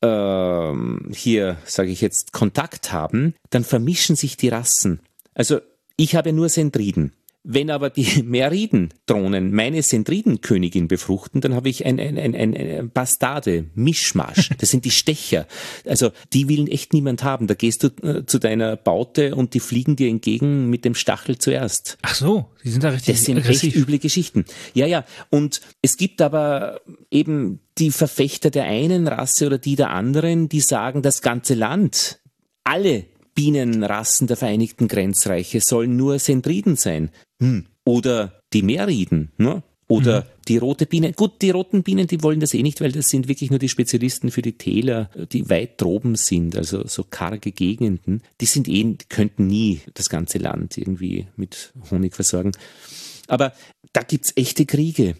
ähm, hier, sage ich jetzt, Kontakt haben, dann vermischen sich die Rassen. Also ich habe nur Sendriden. Wenn aber die Meriden-Drohnen meine Sendridenkönigin befruchten, dann habe ich ein, ein, ein, ein, ein Bastarde, Mischmasch. Das sind die Stecher. Also die will echt niemand haben. Da gehst du äh, zu deiner Baute und die fliegen dir entgegen mit dem Stachel zuerst. Ach so, die sind da richtig Das sind aggressiv. recht üble Geschichten. Ja, ja. Und es gibt aber eben die Verfechter der einen Rasse oder die der anderen, die sagen, das ganze Land, alle Bienenrassen der Vereinigten Grenzreiche sollen nur Sendriden sein. Hm. Oder die Meerriden, ne? Oder mhm. die rote Biene. Gut, die roten Bienen, die wollen das eh nicht, weil das sind wirklich nur die Spezialisten für die Täler, die weit droben sind, also so karge Gegenden. Die sind eh, die könnten nie das ganze Land irgendwie mit Honig versorgen. Aber da gibt's echte Kriege.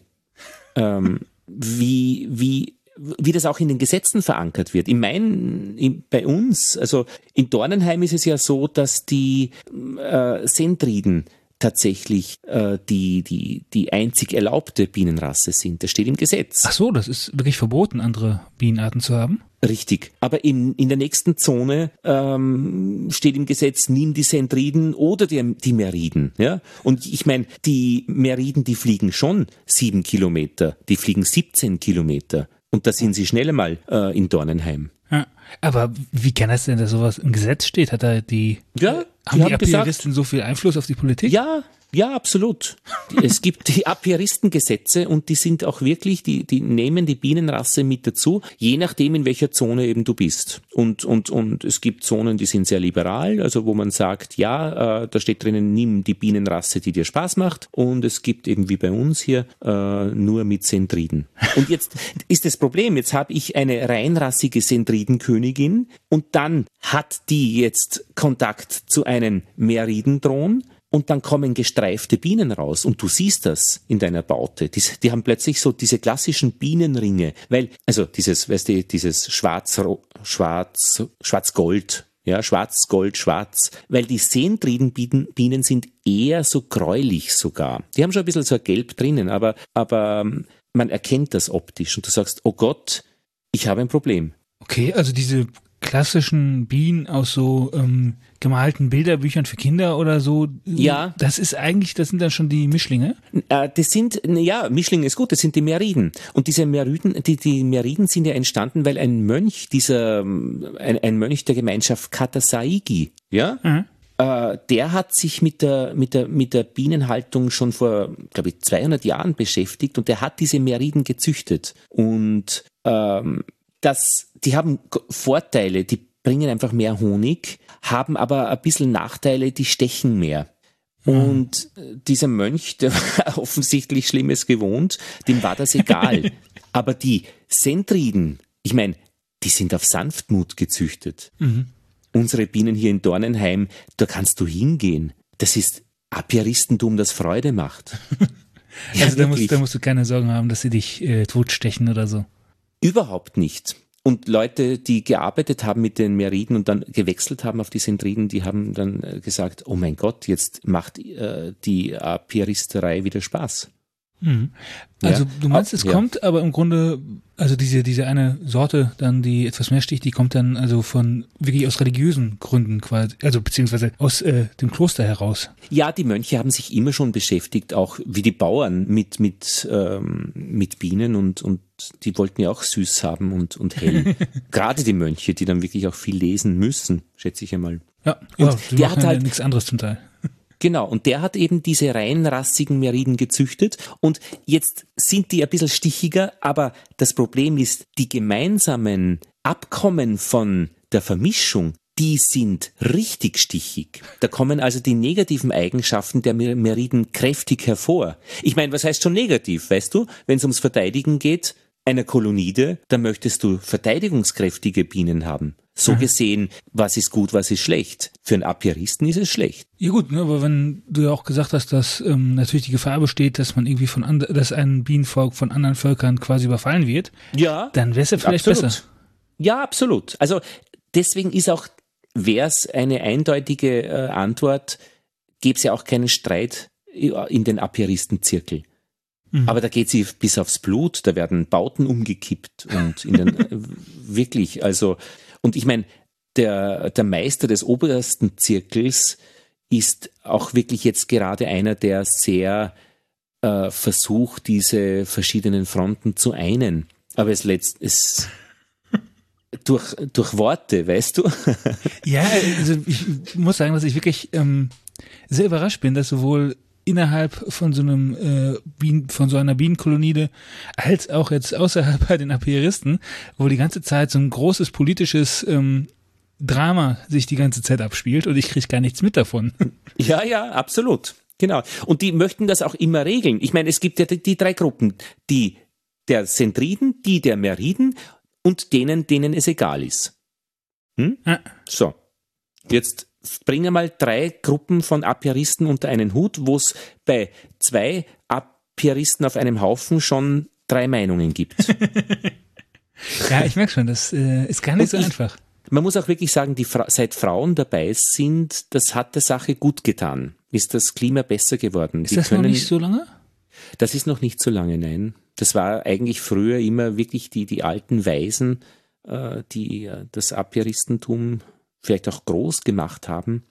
ähm, wie, wie wie das auch in den Gesetzen verankert wird. In meinen, in, bei uns, also in Dornenheim ist es ja so, dass die äh, Sentriden tatsächlich äh, die, die, die einzig erlaubte Bienenrasse sind. Das steht im Gesetz. Ach so, das ist wirklich verboten, andere Bienenarten zu haben? Richtig. Aber in, in der nächsten Zone ähm, steht im Gesetz, nimm die Sentriden oder die, die Meriden. Ja? Und ich meine, die Meriden, die fliegen schon sieben Kilometer, die fliegen 17 Kilometer. Und da sind sie schnell einmal äh, in Dornenheim. Ja, aber wie kann das denn, dass sowas im Gesetz steht? Hat da die, ja, haben die, die gesagt, so viel Einfluss auf die Politik? Ja, ja, absolut. es gibt die Apiaristengesetze und die sind auch wirklich, die, die nehmen die Bienenrasse mit dazu, je nachdem, in welcher Zone eben du bist. Und, und, und es gibt Zonen, die sind sehr liberal, also wo man sagt, ja, äh, da steht drinnen, nimm die Bienenrasse, die dir Spaß macht. Und es gibt eben wie bei uns hier äh, nur mit Sentriden. Und jetzt ist das Problem, jetzt habe ich eine reinrassige Sentridenkönigin und dann hat die jetzt Kontakt zu einem Meridendron und dann kommen gestreifte Bienen raus und du siehst das in deiner Baute. Die, die haben plötzlich so diese klassischen Bienenringe, weil, also dieses, weißt du, dieses Schwarz, Schwarz, Schwarz-Gold, ja, Schwarz, Gold, Schwarz, weil die Seentriedenbienen sind eher so gräulich sogar. Die haben schon ein bisschen so ein Gelb drinnen, aber, aber ähm, man erkennt das optisch und du sagst, oh Gott, ich habe ein Problem. Okay, also diese klassischen Bienen aus so ähm, gemalten Bilderbüchern für Kinder oder so. Ja. Das ist eigentlich, das sind dann schon die Mischlinge. Äh, das sind, ja, Mischlinge ist gut, das sind die Meriden. Und diese Meriden, die, die Meriden sind ja entstanden, weil ein Mönch, dieser, ein, ein Mönch der Gemeinschaft Katasaigi, ja, Mhm. äh, der hat sich mit der, mit der, mit der Bienenhaltung schon vor, glaube ich, 200 Jahren beschäftigt und der hat diese Meriden gezüchtet. Und ähm, das, die haben Vorteile, die bringen einfach mehr Honig, haben aber ein bisschen Nachteile, die stechen mehr. Und äh, dieser Mönch, der war offensichtlich Schlimmes gewohnt, dem war das egal. aber die Sentriden, ich meine, die sind auf Sanftmut gezüchtet. Unsere Bienen hier in Dornenheim, da kannst du hingehen. Das ist Apiaristentum, das Freude macht. Ja, also da musst, da musst du keine Sorgen haben, dass sie dich äh, totstechen oder so. Überhaupt nicht. Und Leute, die gearbeitet haben mit den Meriden und dann gewechselt haben auf die Sentriden, die haben dann äh, gesagt, oh mein Gott, jetzt macht äh, die Apiaristerei wieder Spaß. Also Ja. du meinst, es Ja. kommt, aber im Grunde, also diese, diese eine Sorte dann, die etwas mehr sticht, die kommt dann also von wirklich aus religiösen Gründen quasi, also beziehungsweise aus äh, dem Kloster heraus. Ja, die Mönche haben sich immer schon beschäftigt, auch wie die Bauern mit, mit, ähm, mit Bienen und, und die wollten ja auch süß haben und, und hell. Gerade die Mönche, die dann wirklich auch viel lesen müssen, schätze ich einmal. Ja, ja die der machen hat halt- nichts anderes zum Teil. Genau, und der hat eben diese reinrassigen Meriden gezüchtet und jetzt sind die ein bisschen stichiger, aber das Problem ist, die gemeinsamen Abkommen von der Vermischung, die sind richtig stichig. Da kommen also die negativen Eigenschaften der Mer- Meriden kräftig hervor. Ich meine, was heißt schon negativ, weißt du? Wenn es ums Verteidigen geht, einer Kolonide, da möchtest du verteidigungskräftige Bienen haben. So gesehen, was ist gut, was ist schlecht? Für einen Apiaristen ist es schlecht. Ja gut, ne, aber wenn du ja auch gesagt hast, dass ähm, natürlich die Gefahr besteht, dass man irgendwie von and dass ein Bienenvolk von anderen Völkern quasi überfallen wird, Ja, dann wäre es ja vielleicht absolut. besser. Ja, absolut. Also deswegen ist auch, wäre es eine eindeutige äh, Antwort, gäbe es ja auch keinen Streit in den Apiaristenzirkel. Aber da geht sie bis aufs Blut, da werden Bauten umgekippt und in den, wirklich, also, und ich meine, der, der Meister des obersten Zirkels ist auch wirklich jetzt gerade einer, der sehr äh, versucht, diese verschiedenen Fronten zu einen. Aber es letzt, es durch, durch Worte, weißt du? Ja, also ich muss sagen, dass ich wirklich ähm, sehr überrascht bin, dass sowohl innerhalb von so einem äh, Bien, von so einer Bienenkolonide als auch jetzt außerhalb bei den Apiaristen, wo die ganze Zeit so ein großes politisches ähm, Drama sich die ganze Zeit abspielt und ich kriege gar nichts mit davon. Ja, ja, absolut. Genau. Und die möchten das auch immer regeln. Ich meine, es gibt ja die, die drei Gruppen. Die der Zentriden, die der Meriden und denen, denen es egal ist. Hm? Ja. So. Jetzt bringen mal drei Gruppen von Apiaristen unter einen Hut, wo es bei zwei Apiaristen auf einem Haufen schon drei Meinungen gibt. Ja, ich merke schon, das äh, ist gar nicht so Und ich- einfach. Man muss auch wirklich sagen, die Fra seit Frauen dabei sind, das hat der Sache gut getan. Ist das Klima besser geworden. Ist das noch nicht so lange? Das ist noch nicht so lange, nein. Das war eigentlich früher immer wirklich die, die alten Weisen, äh, die äh, das Apiaristentum vielleicht auch groß gemacht haben.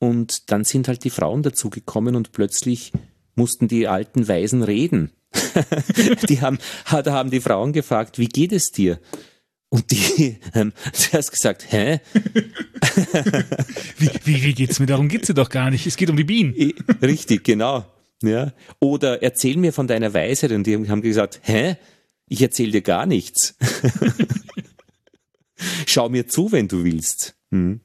Und dann sind halt die Frauen dazugekommen und plötzlich mussten die alten Weisen reden. die haben, da haben die Frauen gefragt, wie geht es dir? Und die haben zuerst gesagt, hä? Wie, wie, wie geht's mir? Darum geht's dir doch gar nicht. Es geht um die Bienen. Richtig, genau. Ja. Oder erzähl mir von deiner Weisheit. Und die haben gesagt, hä? Ich erzähl dir gar nichts. Schau mir zu, wenn du willst. Hm.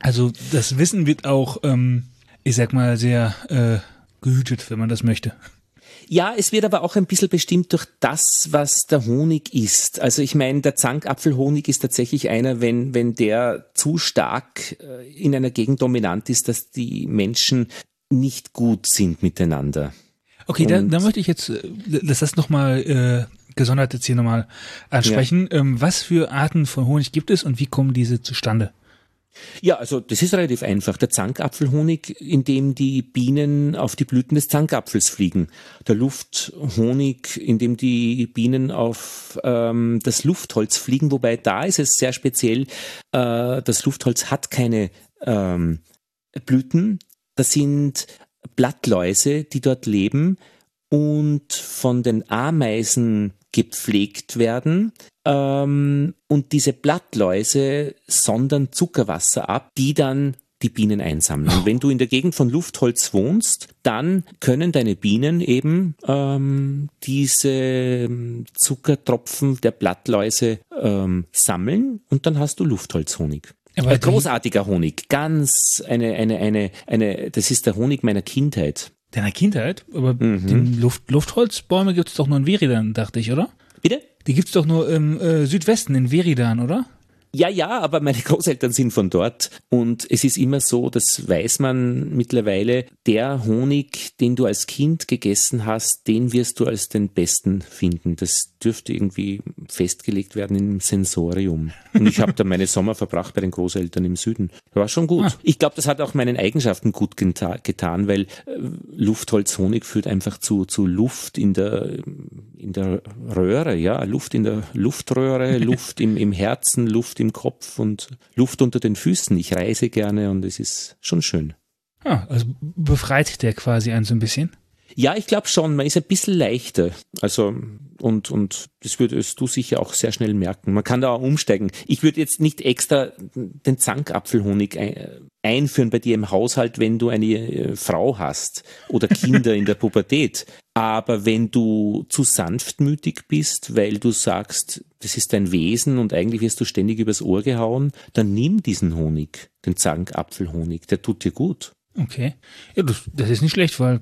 Also das Wissen wird auch, ähm, ich sag mal, sehr äh, gehütet, wenn man das möchte. Ja, es wird aber auch ein bisschen bestimmt durch das, was der Honig ist. Also ich meine, der Zankapfelhonig ist tatsächlich einer, wenn, wenn der zu stark äh, in einer Gegend dominant ist, dass die Menschen nicht gut sind miteinander. Okay, da, da möchte ich jetzt, äh, lass das nochmal äh, gesondert jetzt hier nochmal ansprechen. Ähm, was für Arten von Honig gibt es und wie kommen diese zustande? Ja, also das ist relativ einfach. Der Zankapfelhonig, in dem die Bienen auf die Blüten des Zankapfels fliegen. Der Lufthonig, in dem die Bienen auf ähm, das Luftholz fliegen. Wobei da ist es sehr speziell. Äh, das Luftholz hat keine ähm, Blüten. Das sind Blattläuse, die dort leben und von den Ameisen gepflegt werden. Ähm, und diese Blattläuse sondern Zuckerwasser ab, die dann die Bienen einsammeln. Und wenn du in der Gegend von Luftholz wohnst, dann können deine Bienen eben ähm, diese ähm, Zuckertropfen der Blattläuse ähm, sammeln und dann hast du Luftholzhonig. Aber großartiger Honig, ganz eine, eine, eine, eine, das ist der Honig meiner Kindheit. Deiner Kindheit? Aber mhm. die Luft, Luftholzbäume gibt es doch nur in Veridan, dachte ich, oder? Bitte? Die gibt's doch nur im äh, Südwesten, in Veridan, oder? Ja, ja, aber meine Großeltern sind von dort und es ist immer so, das weiß man mittlerweile, der Honig, den du als Kind gegessen hast, den wirst du als den besten finden. Das dürfte irgendwie festgelegt werden im Sensorium. Und ich habe da meine Sommer verbracht bei den Großeltern im Süden. War schon gut. Ah. Ich glaube, das hat auch meinen Eigenschaften gut geta getan, weil äh, Luftholzhonig führt einfach zu, zu Luft in der, in der Röhre, ja, Luft in der Luftröhre, Luft im, im Herzen, Luft im Kopf und Luft unter den Füßen. Ich reise gerne und es ist schon schön. Ah, also befreit der quasi einen so ein bisschen? Ja, ich glaube schon. Man ist ein bisschen leichter. Also, und, und das würdest du sicher auch sehr schnell merken. Man kann da auch umsteigen. Ich würde jetzt nicht extra den Zankapfelhonig einführen bei dir im Haushalt, wenn du eine äh, Frau hast oder Kinder in der Pubertät. Aber wenn du zu sanftmütig bist, weil du sagst, das ist dein Wesen und eigentlich wirst du ständig übers Ohr gehauen, dann nimm diesen Honig, den Zankapfelhonig, der tut dir gut. Okay. Ja, das, das ist nicht schlecht, weil,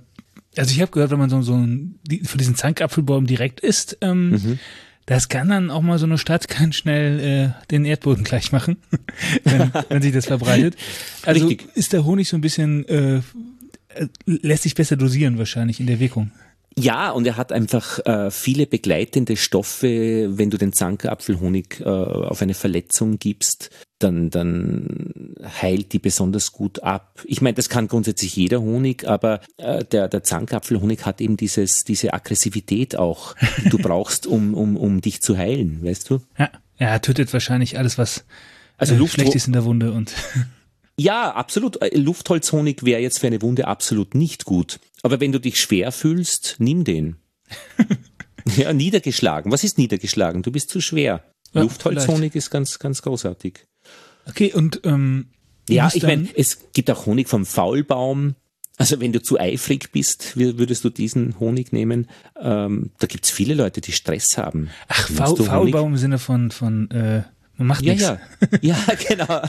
also ich habe gehört, wenn man so, so ein, für diesen Zankapfelbaum direkt isst, ähm, mhm. das kann dann auch mal so eine Stadt ganz schnell äh, den Erdboden gleich machen, wenn, wenn sich das verbreitet. Also Richtig. ist der Honig so ein bisschen, äh, äh, lässt sich besser dosieren wahrscheinlich in der Wirkung. Ja, und er hat einfach äh, viele begleitende Stoffe. Wenn du den Zankapfelhonig äh, auf eine Verletzung gibst, dann, dann heilt die besonders gut ab. Ich meine, das kann grundsätzlich jeder Honig, aber äh, der, der Zankapfelhonig hat eben dieses, diese Aggressivität auch, die du brauchst, um, um, um dich zu heilen, weißt du? Ja, er tötet wahrscheinlich alles, was also äh, schlecht ist in der Wunde und Ja, absolut. Äh, Luftholzhonig wäre jetzt für eine Wunde absolut nicht gut. Aber wenn du dich schwer fühlst, nimm den. ja, niedergeschlagen. Was ist niedergeschlagen? Du bist zu schwer. Ja, Luftholzhonig ist ganz, ganz großartig. Okay, und ähm, ja, ich meine, es gibt auch Honig vom Faulbaum. Also wenn du zu eifrig bist, würdest du diesen Honig nehmen. Ähm, da gibt's viele Leute, die Stress haben. Ach, Faul, Faulbaum im Sinne von, von äh, man macht ja, nichts. Ja, ja, genau.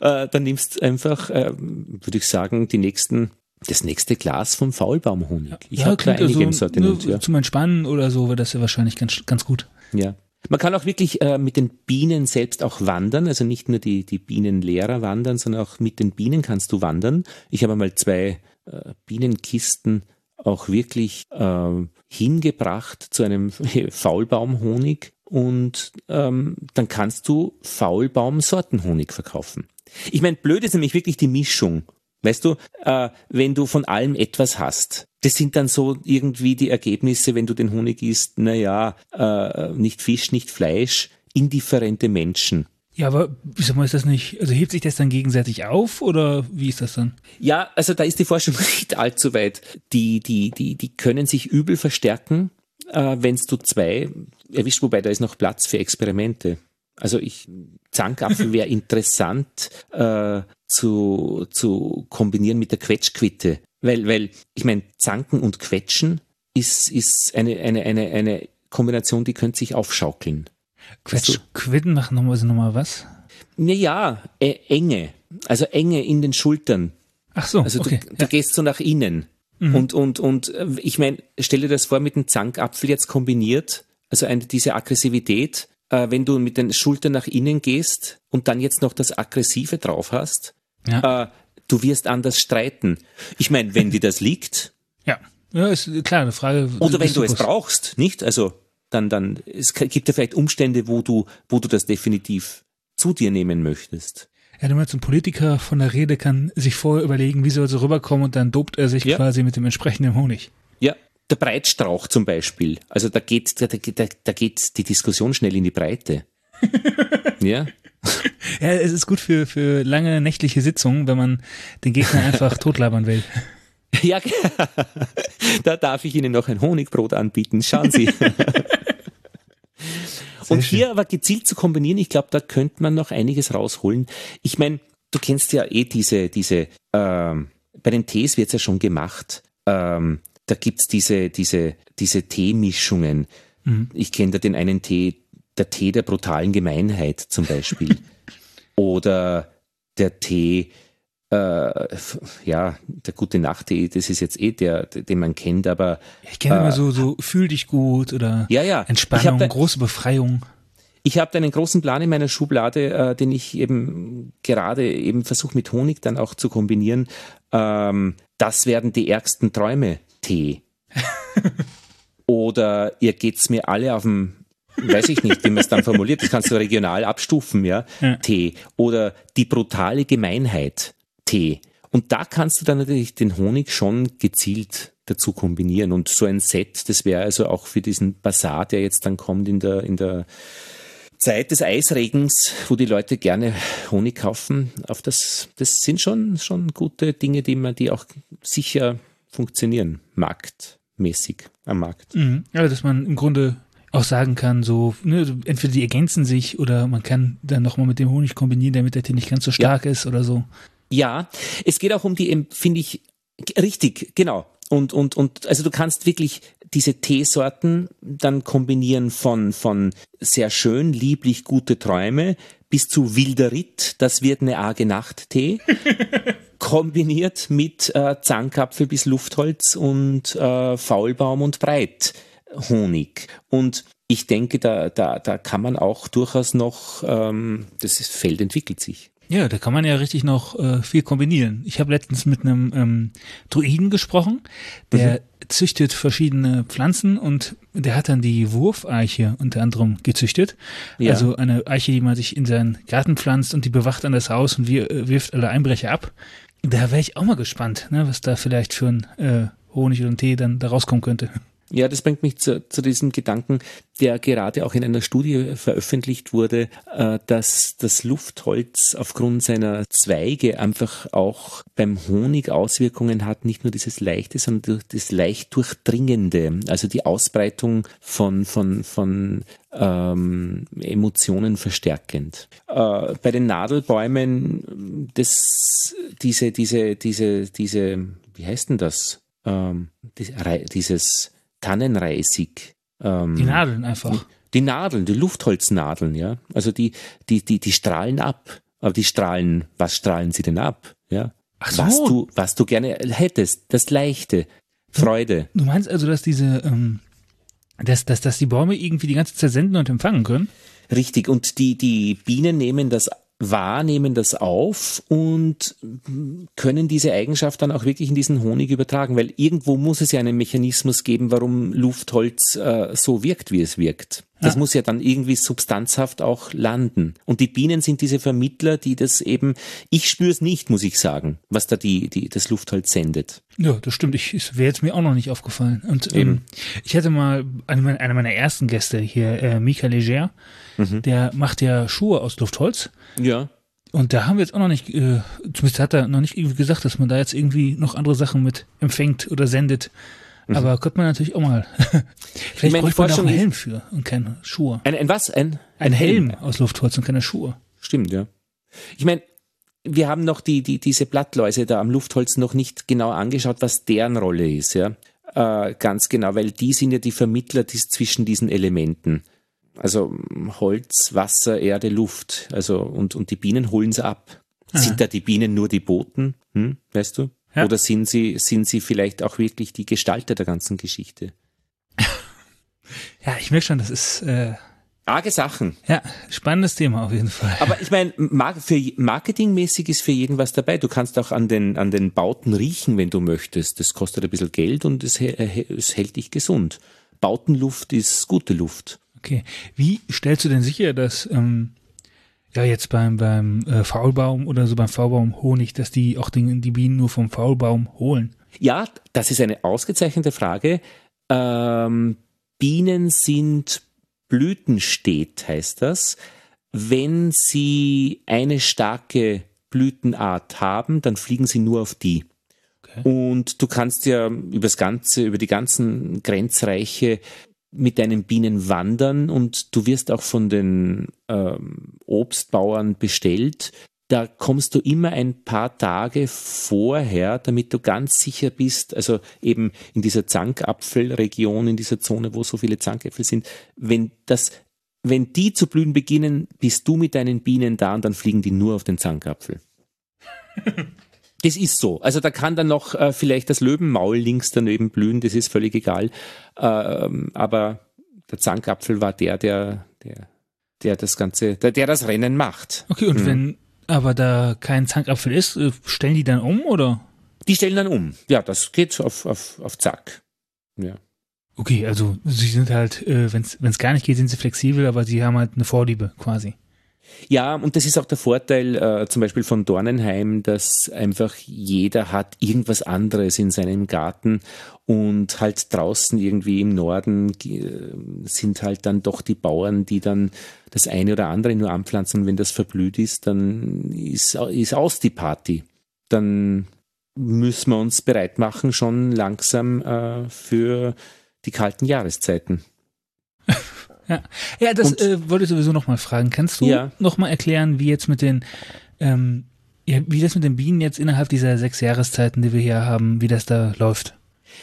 äh, dann nimmst einfach, äh, würde ich sagen, die nächsten das nächste Glas vom Faulbaumhonig. Ich ja, habe da einige also, im Sortiment. Ja. Zum Entspannen oder so wäre das ja wahrscheinlich ganz, ganz gut. Ja. Man kann auch wirklich äh, mit den Bienen selbst auch wandern, also nicht nur die, die Bienenlehrer wandern, sondern auch mit den Bienen kannst du wandern. Ich habe mal zwei äh, Bienenkisten auch wirklich äh, hingebracht zu einem Faulbaumhonig und ähm, dann kannst du Faulbaum-Sortenhonig verkaufen. Ich meine, blöd ist nämlich wirklich die Mischung. Weißt du, äh, wenn du von allem etwas hast, das sind dann so irgendwie die Ergebnisse, wenn du den Honig isst, naja, äh, nicht Fisch, nicht Fleisch, indifferente Menschen. Ja, aber wie sag mal, ist das nicht, also hebt sich das dann gegenseitig auf oder wie ist das dann? Ja, also da ist die Forschung nicht allzu weit. Die, die, die, die können sich übel verstärken, äh, wenn du zwei erwischt, wobei da ist noch Platz für Experimente. Also ich, Zankapfel wäre interessant äh, zu, zu kombinieren mit der Quetschquitte. Weil, weil, ich meine, Zanken und Quetschen ist, ist eine, eine, eine, eine Kombination, die könnte sich aufschaukeln. Quetschquitten machen nochmal, also nochmal was? Naja, äh, Enge. Also Enge in den Schultern. Ach so, Also okay. du, du ja. gehst so nach innen. Mhm. Und, und, und äh, ich meine, stell dir das vor mit dem Zankapfel jetzt kombiniert, also eine, diese Aggressivität, äh, wenn du mit den Schultern nach innen gehst und dann jetzt noch das Aggressive drauf hast, ja. äh, du wirst anders streiten. Ich meine, wenn dir das liegt. Ja, ja, ist klar, eine Frage. Oder wenn du es brauchst, nicht? Also dann, dann, es gibt ja vielleicht Umstände, wo du, wo du das definitiv zu dir nehmen möchtest. Ja, du meinst, ein Politiker von der Rede kann sich vorher überlegen, wie soll er so rüberkommen und dann dopt er sich Ja. quasi mit dem entsprechenden Honig. Der Breitstrauch zum Beispiel. Also da geht, da, da, da, geht die Diskussion schnell in die Breite. ja, Ja, es ist gut für, für lange nächtliche Sitzungen, wenn man den Gegner einfach totlabern will. Ja, da darf ich Ihnen noch ein Honigbrot anbieten. Schauen Sie. Und hier aber gezielt zu kombinieren, ich glaube, da könnte man noch einiges rausholen. Ich meine, du kennst ja eh diese, diese, ähm, bei den Tees wird's ja schon gemacht. Ähm, da gibt's diese, diese, diese Teemischungen. Ich kenne da den einen Tee, der Tee der brutalen Gemeinheit zum Beispiel. Oder der Tee, äh, ja, der gute Nachttee, das ist jetzt eh der, den man kennt, aber Ich kenne immer so, so fühl dich gut oder ja, ja. Entspannung, habe da, große Befreiung. ich hab da einen großen Plan in meiner Schublade, äh, den ich eben gerade eben versuche mit Honig dann auch zu kombinieren. Ähm, das werden die ärgsten Träume Tee. Oder ihr geht's mir alle auf dem weiß ich nicht, wie man es dann formuliert, das kannst du regional abstufen, ja, Ja. Tee. Oder die brutale Gemeinheit, Tee. Und da kannst du dann natürlich den Honig schon gezielt dazu kombinieren. Und so ein Set, das wäre also auch für diesen Bazar, der jetzt dann kommt in der, in der Zeit des Eisregens, wo die Leute gerne Honig kaufen, auf das, das sind schon, schon gute Dinge, die man, die auch sicher funktionieren, marktmäßig am Markt. Mhm. Ja, dass man im Grunde auch sagen kann, so, ne, entweder die ergänzen sich oder man kann dann nochmal mit dem Honig kombinieren, damit der Tee nicht ganz so stark ist oder so. Ja, es geht auch um die, finde ich, richtig, genau. Und, und, und, also du kannst wirklich diese Teesorten dann kombinieren von, von sehr schön, lieblich, gute Träume bis zu wilder Ritt, das wird eine arge Nacht-Tee. kombiniert mit äh, Zankapfel bis Luftholz und äh, Faulbaum und Breit Honig. Und ich denke, da, da, da kann man auch durchaus noch, ähm, das ist, Feld entwickelt sich. Ja, da kann man ja richtig noch äh, viel kombinieren. Ich habe letztens mit einem ähm, Druiden gesprochen, der züchtet verschiedene Pflanzen und der hat dann die Wurfeiche unter anderem gezüchtet. Ja. Also eine Eiche, die man sich in seinen Garten pflanzt und die bewacht an das Haus und wir, äh, wirft alle Einbrecher ab. Da wäre ich auch mal gespannt, ne, was da vielleicht für ein äh, Honig oder ein Tee dann da rauskommen könnte. Ja, das bringt mich zu, zu diesem Gedanken, der gerade auch in einer Studie veröffentlicht wurde, äh, dass das Luftholz aufgrund seiner Zweige einfach auch beim Honig Auswirkungen hat, nicht nur dieses leichte, sondern das leicht durchdringende, also die Ausbreitung von, von, von ähm, Emotionen verstärkend. Äh, bei den Nadelbäumen, das, diese, diese, diese, diese, wie heißt denn das? Ähm, dieses Tannenreisig. Ähm, Die Nadeln einfach. die Nadeln, die Luftholznadeln, ja. Also die, die, die, die strahlen ab. Aber die strahlen, was strahlen sie denn ab? Ja. Ach so. Was du, was du gerne hättest, das Leichte, Freude. Du meinst also, dass diese, ähm, dass, dass, dass die Bäume irgendwie die ganze Zeit senden und empfangen können? Richtig. Und die, die Bienen nehmen das wahr, nehmen das auf und können diese Eigenschaft dann auch wirklich in diesen Honig übertragen, weil irgendwo muss es ja einen Mechanismus geben, warum Luftholz äh, so wirkt, wie es wirkt. Das Ja. muss ja dann irgendwie substanzhaft auch landen. Und die Bienen sind diese Vermittler, die das eben, ich spüre es nicht, muss ich sagen, was da die, die, das Luftholz sendet. Ja, das stimmt. Ich, es wäre jetzt mir auch noch nicht aufgefallen. Und ähm, ich hatte mal eine, meiner- einer meiner ersten Gäste hier, äh, Mika Leger, der macht ja Schuhe aus Luftholz. Ja. Und da haben wir jetzt auch noch nicht, äh, zumindest hat er noch nicht irgendwie gesagt, dass man da jetzt irgendwie noch andere Sachen mit empfängt oder sendet. Aber könnte man natürlich auch mal. Vielleicht meine, die bräuchte man da einen Helm für und keine Schuhe. Ein, ein was? Ein, Ein Helm aus Luftholz und keine Schuhe. Stimmt, ja. Ich meine, wir haben noch die, die, diese Blattläuse da am Luftholz noch nicht genau angeschaut, was deren Rolle ist, ja. Äh, ganz genau, weil die sind ja die Vermittler dies, zwischen diesen Elementen. Also Holz, Wasser, Erde, Luft. Also und, und die Bienen holen sie ab. Sind da die Bienen nur die Boten, hm, weißt du? Ja. Oder sind sie, sind sie vielleicht auch wirklich die Gestalter der ganzen Geschichte? Ja, ich merke schon, das ist äh, Arge Sachen. ja spannendes Thema auf jeden Fall. Aber ich meine, für marketingmäßig ist für jeden was dabei. Du kannst auch an den, an den Bauten riechen, wenn du möchtest. Das kostet ein bisschen Geld und es, es hält dich gesund. Bautenluft ist gute Luft. Okay. Wie stellst du denn sicher, dass ähm, ja, jetzt beim, beim äh, Faulbaum oder so beim Faulbaum Honig, dass die auch den, die Bienen nur vom Faulbaum holen. Ja, das ist eine ausgezeichnete Frage. Ähm, Bienen sind blütenstet, heißt das. Wenn sie eine starke Blütenart haben, dann fliegen sie nur auf die. Okay. Und du kannst ja übers ganze, über die ganzen Grenzreiche mit deinen Bienen wandern und du wirst auch von den ähm, Obstbauern bestellt. Da kommst du immer ein paar Tage vorher, damit du ganz sicher bist, also eben in dieser Zankapfelregion, in dieser Zone, wo so viele Zankäpfel sind, wenn das, wenn die zu blühen beginnen, bist du mit deinen Bienen da und dann fliegen die nur auf den Zankapfel. Das ist so. Also da kann dann noch äh, vielleicht das Löwenmaul links daneben blühen, das ist völlig egal. Ähm, aber der Zankapfel war der, der, der, der das Ganze, der, der das Rennen macht. Okay, und hm. wenn aber da kein Zankapfel ist, äh, stellen die dann um oder? Die stellen dann um. Ja, das geht auf, auf, auf Zack. Ja. Okay, also sie sind halt, äh, wenn es gar nicht geht, sind sie flexibel, aber sie haben halt eine Vorliebe quasi. Ja, und das ist auch der Vorteil äh, zum Beispiel von Dornenheim, dass einfach jeder hat irgendwas anderes in seinem Garten und halt draußen irgendwie im Norden äh, sind halt dann doch die Bauern, die dann das eine oder andere nur anpflanzen. Und wenn das verblüht ist, dann ist, ist aus die Party. Dann müssen wir uns bereit machen, schon langsam äh, für die kalten Jahreszeiten. Ja, ja das äh, wollte ich sowieso noch mal fragen. Kannst du ja. noch mal erklären, wie jetzt mit den, ähm, ja, wie das mit den Bienen jetzt innerhalb dieser sechs Jahreszeiten, die wir hier haben, wie das da läuft?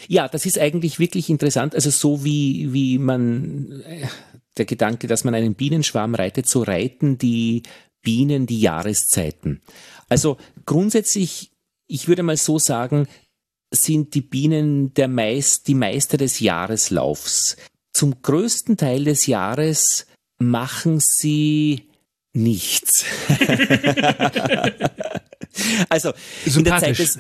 Ja, das ist eigentlich wirklich interessant. Also so wie, wie man, äh, der Gedanke, dass man einen Bienenschwarm reitet, so reiten die Bienen die Jahreszeiten. Also grundsätzlich, ich würde mal so sagen, sind die Bienen der meist, die Meister des Jahreslaufs zum größten Teil des Jahres machen sie nichts. also in der Zeit des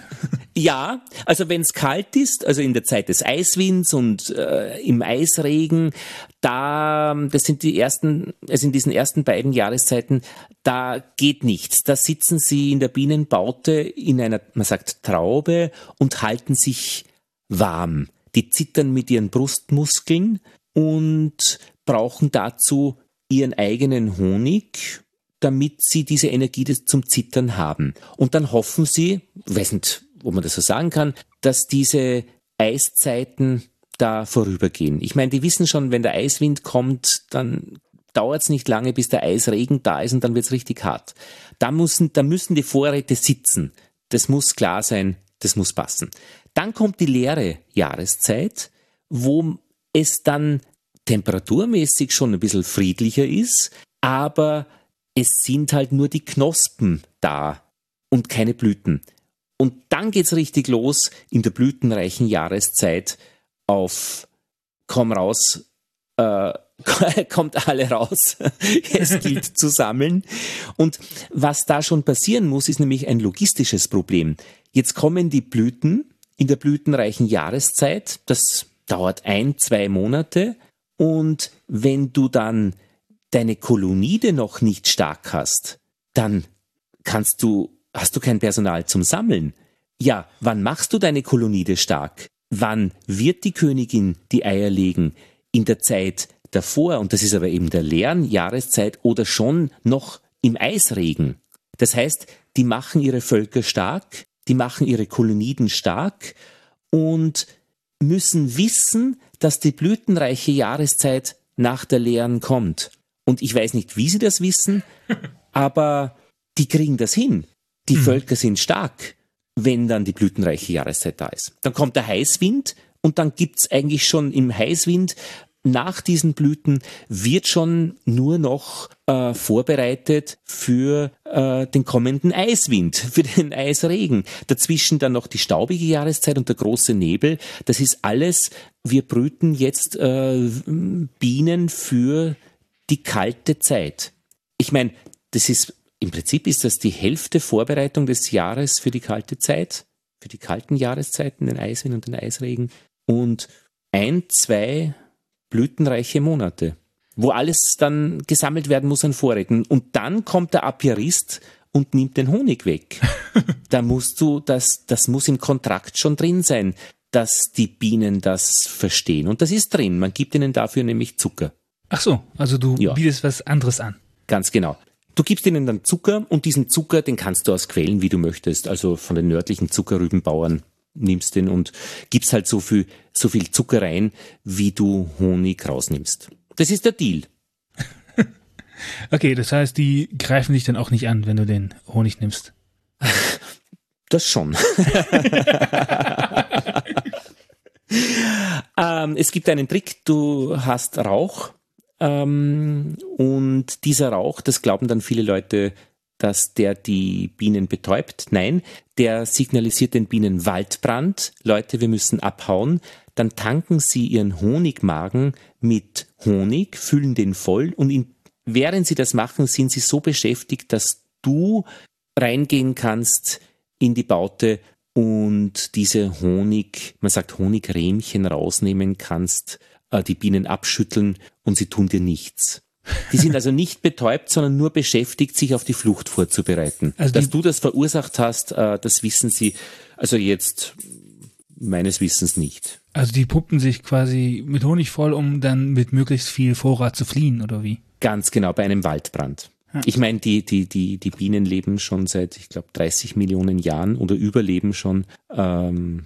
ja, also wenn es kalt ist, also in der Zeit des Eiswinds und äh, im Eisregen, da das sind die ersten, also in diesen ersten beiden Jahreszeiten, da geht nichts. Da sitzen sie in der Bienenbaute in einer, man sagt Traube und halten sich warm. Die zittern mit ihren Brustmuskeln und brauchen dazu ihren eigenen Honig, damit sie diese Energie zum Zittern haben. Und dann hoffen sie, weiß nicht, ob man das so sagen kann, dass diese Eiszeiten da vorübergehen. Ich meine, die wissen schon, wenn der Eiswind kommt, dann dauert es nicht lange, bis der Eisregen da ist und dann wird es richtig hart. Da müssen, da müssen die Vorräte sitzen. Das muss klar sein, das muss passen. Dann kommt die leere Jahreszeit, wo es dann temperaturmäßig schon ein bisschen friedlicher ist, aber es sind halt nur die Knospen da und keine Blüten. Und dann geht's richtig los in der blütenreichen Jahreszeit auf komm raus, äh, kommt alle raus. es gilt zu sammeln. Und was da schon passieren muss, ist nämlich ein logistisches Problem. Jetzt kommen die Blüten in der blütenreichen Jahreszeit. Das dauert ein, zwei Monate. Und wenn du dann deine Kolonide noch nicht stark hast, dann kannst du, hast du kein Personal zum Sammeln. Ja, wann machst du deine Kolonide stark? Wann wird die Königin die Eier legen? In der Zeit davor, und das ist aber eben der leeren Jahreszeit oder schon noch im Eisregen. Das heißt, die machen ihre Völker stark, die machen ihre Koloniden stark und müssen wissen, dass die blütenreiche Jahreszeit nach der Leeren kommt. Und ich weiß nicht, wie sie das wissen, aber die kriegen das hin. Die mhm. Völker sind stark, wenn dann die blütenreiche Jahreszeit da ist. Dann kommt der Heißwind und dann gibt's eigentlich schon im Heißwind nach diesen Blüten wird schon nur noch äh, vorbereitet für äh, den kommenden Eiswind, für den Eisregen. Dazwischen dann noch die staubige Jahreszeit und der große Nebel. Das ist alles, wir brüten jetzt äh, Bienen für die kalte Zeit. Ich meine, das ist im Prinzip ist das die Hälfte Vorbereitung des Jahres für die kalte Zeit, für die kalten Jahreszeiten, den Eiswind und den Eisregen. Und ein, zwei blütenreiche Monate. wo alles dann gesammelt werden muss an Vorräten. Und dann kommt der Apiarist und nimmt den Honig weg. da musst du, das, das muss im Kontrakt schon drin sein, dass die Bienen das verstehen. Und das ist drin. Man gibt ihnen dafür nämlich Zucker. Ach so, also du ja. bietest was anderes an. Ganz genau. Du gibst ihnen dann Zucker und diesen Zucker, den kannst du aus Quellen, wie du möchtest, also von den nördlichen Zuckerrübenbauern nimmst den und gibst halt so viel, so viel Zucker rein, wie du Honig rausnimmst. Das ist der Deal. okay, das heißt, die greifen dich dann auch nicht an, wenn du den Honig nimmst. Das schon. ähm, es gibt einen Trick, du hast Rauch ähm, und dieser Rauch, das glauben dann viele Leute, dass der die Bienen betäubt. Nein, der signalisiert den Bienen Waldbrand. Leute, wir müssen abhauen. Dann tanken sie ihren Honigmagen mit Honig, füllen den voll und in, während sie das machen, sind sie so beschäftigt, dass du reingehen kannst in die Baute und diese Honig, man sagt Honigrämchen rausnehmen kannst, äh, die Bienen abschütteln und sie tun dir nichts. Die sind also nicht betäubt, sondern nur beschäftigt, sich auf die Flucht vorzubereiten. Also Dass du das verursacht hast, äh, das wissen sie also jetzt meines Wissens nicht. Also die puppen sich quasi mit Honig voll, um dann mit möglichst viel Vorrat zu fliehen, oder wie? Ganz genau, bei einem Waldbrand. Ich meine, die, die, die, die Bienen leben schon seit, ich glaube, 30 Millionen Jahren oder überleben schon. Ähm,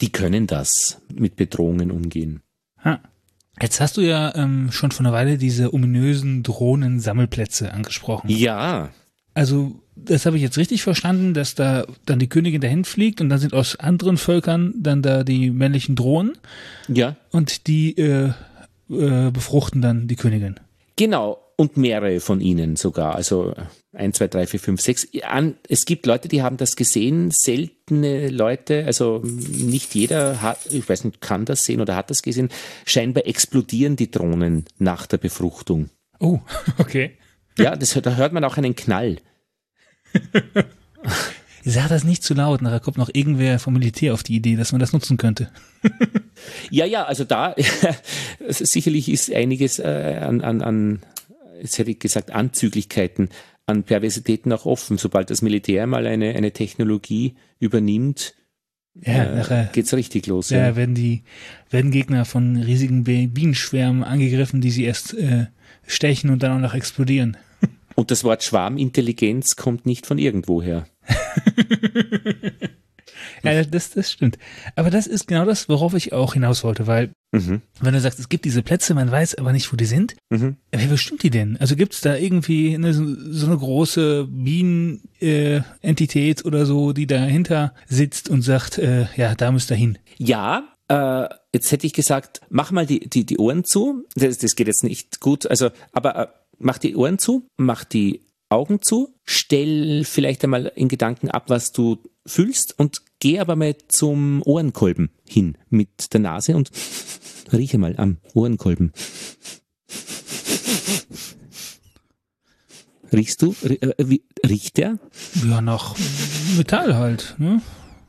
die können das mit Bedrohungen umgehen. Ha. Jetzt hast du ja ähm, schon vor einer Weile diese ominösen Drohnensammelplätze angesprochen. Ja. Also, das habe ich jetzt richtig verstanden, dass da dann die Königin dahin fliegt und dann sind aus anderen Völkern dann da die männlichen Drohnen. Ja. Und die äh, äh, befruchten dann die Königin. Genau. Und mehrere von ihnen sogar. Also 1, 2, 3, 4, 5, 6. Es gibt Leute, die haben das gesehen, seltene Leute, also nicht jeder hat, ich weiß nicht, kann das sehen oder hat das gesehen. Scheinbar explodieren die Drohnen nach der Befruchtung. Oh, okay. Ja, das, da hört man auch einen Knall. Sag das nicht zu laut, nachher kommt noch irgendwer vom Militär auf die Idee, dass man das nutzen könnte. ja, ja, also da sicherlich ist einiges äh, an, an, an, jetzt hätte ich gesagt, Anzüglichkeiten an Perversitäten auch offen. Sobald das Militär mal eine, eine Technologie übernimmt, ja, äh, geht's richtig los. Ja, ja, werden die werden Gegner von riesigen Bienenschwärmen angegriffen, die sie erst äh, stechen und dann auch noch explodieren. Und das Wort Schwarmintelligenz kommt nicht von irgendwoher. ja, das, das stimmt. Aber das ist genau das, worauf ich auch hinaus wollte, weil mhm. wenn du sagst, es gibt diese Plätze, man weiß aber nicht, wo die sind, mhm. wer bestimmt die denn? Also gibt es da irgendwie eine, so eine große Bienenentität äh, oder so, die dahinter sitzt und sagt, äh, ja, da müsst ihr hin? Ja, äh, jetzt hätte ich gesagt, mach mal die, die, die Ohren zu. Das, das geht jetzt nicht gut. Also, aber äh, mach die Ohren zu, mach die Augen zu, stell vielleicht einmal in Gedanken ab, was du fühlst und geh aber mal zum Ohrenkolben hin mit der Nase und rieche mal am Ohrenkolben. Riechst du? Äh, riecht der? Ja, nach Metall halt. Ne?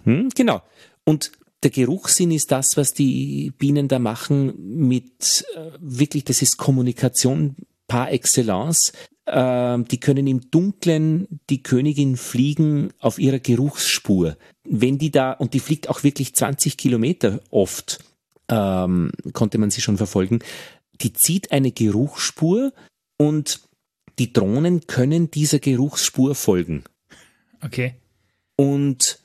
Hm, genau. Und der Geruchssinn ist das, was die Bienen da machen mit äh, wirklich, das ist Kommunikation par excellence. Ähm, die können im Dunklen die Königin fliegen auf ihrer Geruchsspur. Wenn die da, und die fliegt auch wirklich 20 Kilometer oft, ähm, konnte man sie schon verfolgen, die zieht eine Geruchsspur und die Drohnen können dieser Geruchsspur folgen. Okay. Und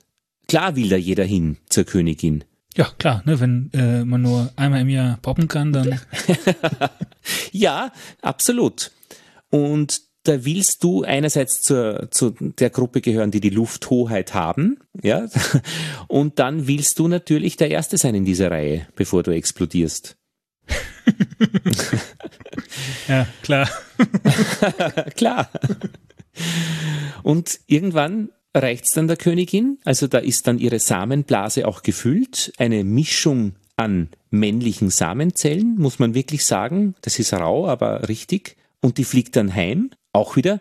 klar will da jeder hin zur Königin. Ja, klar, ne, wenn äh, man nur einmal im Jahr poppen kann, dann. ja, absolut. Und da willst du einerseits zur, zu der Gruppe gehören, die die Lufthoheit haben, ja, und dann willst du natürlich der Erste sein in dieser Reihe, bevor du explodierst. ja, klar. klar. Und irgendwann reicht's dann der Königin, also da ist dann ihre Samenblase auch gefüllt, eine Mischung an männlichen Samenzellen, muss man wirklich sagen. Das ist rau, aber richtig und die fliegt dann heim, auch wieder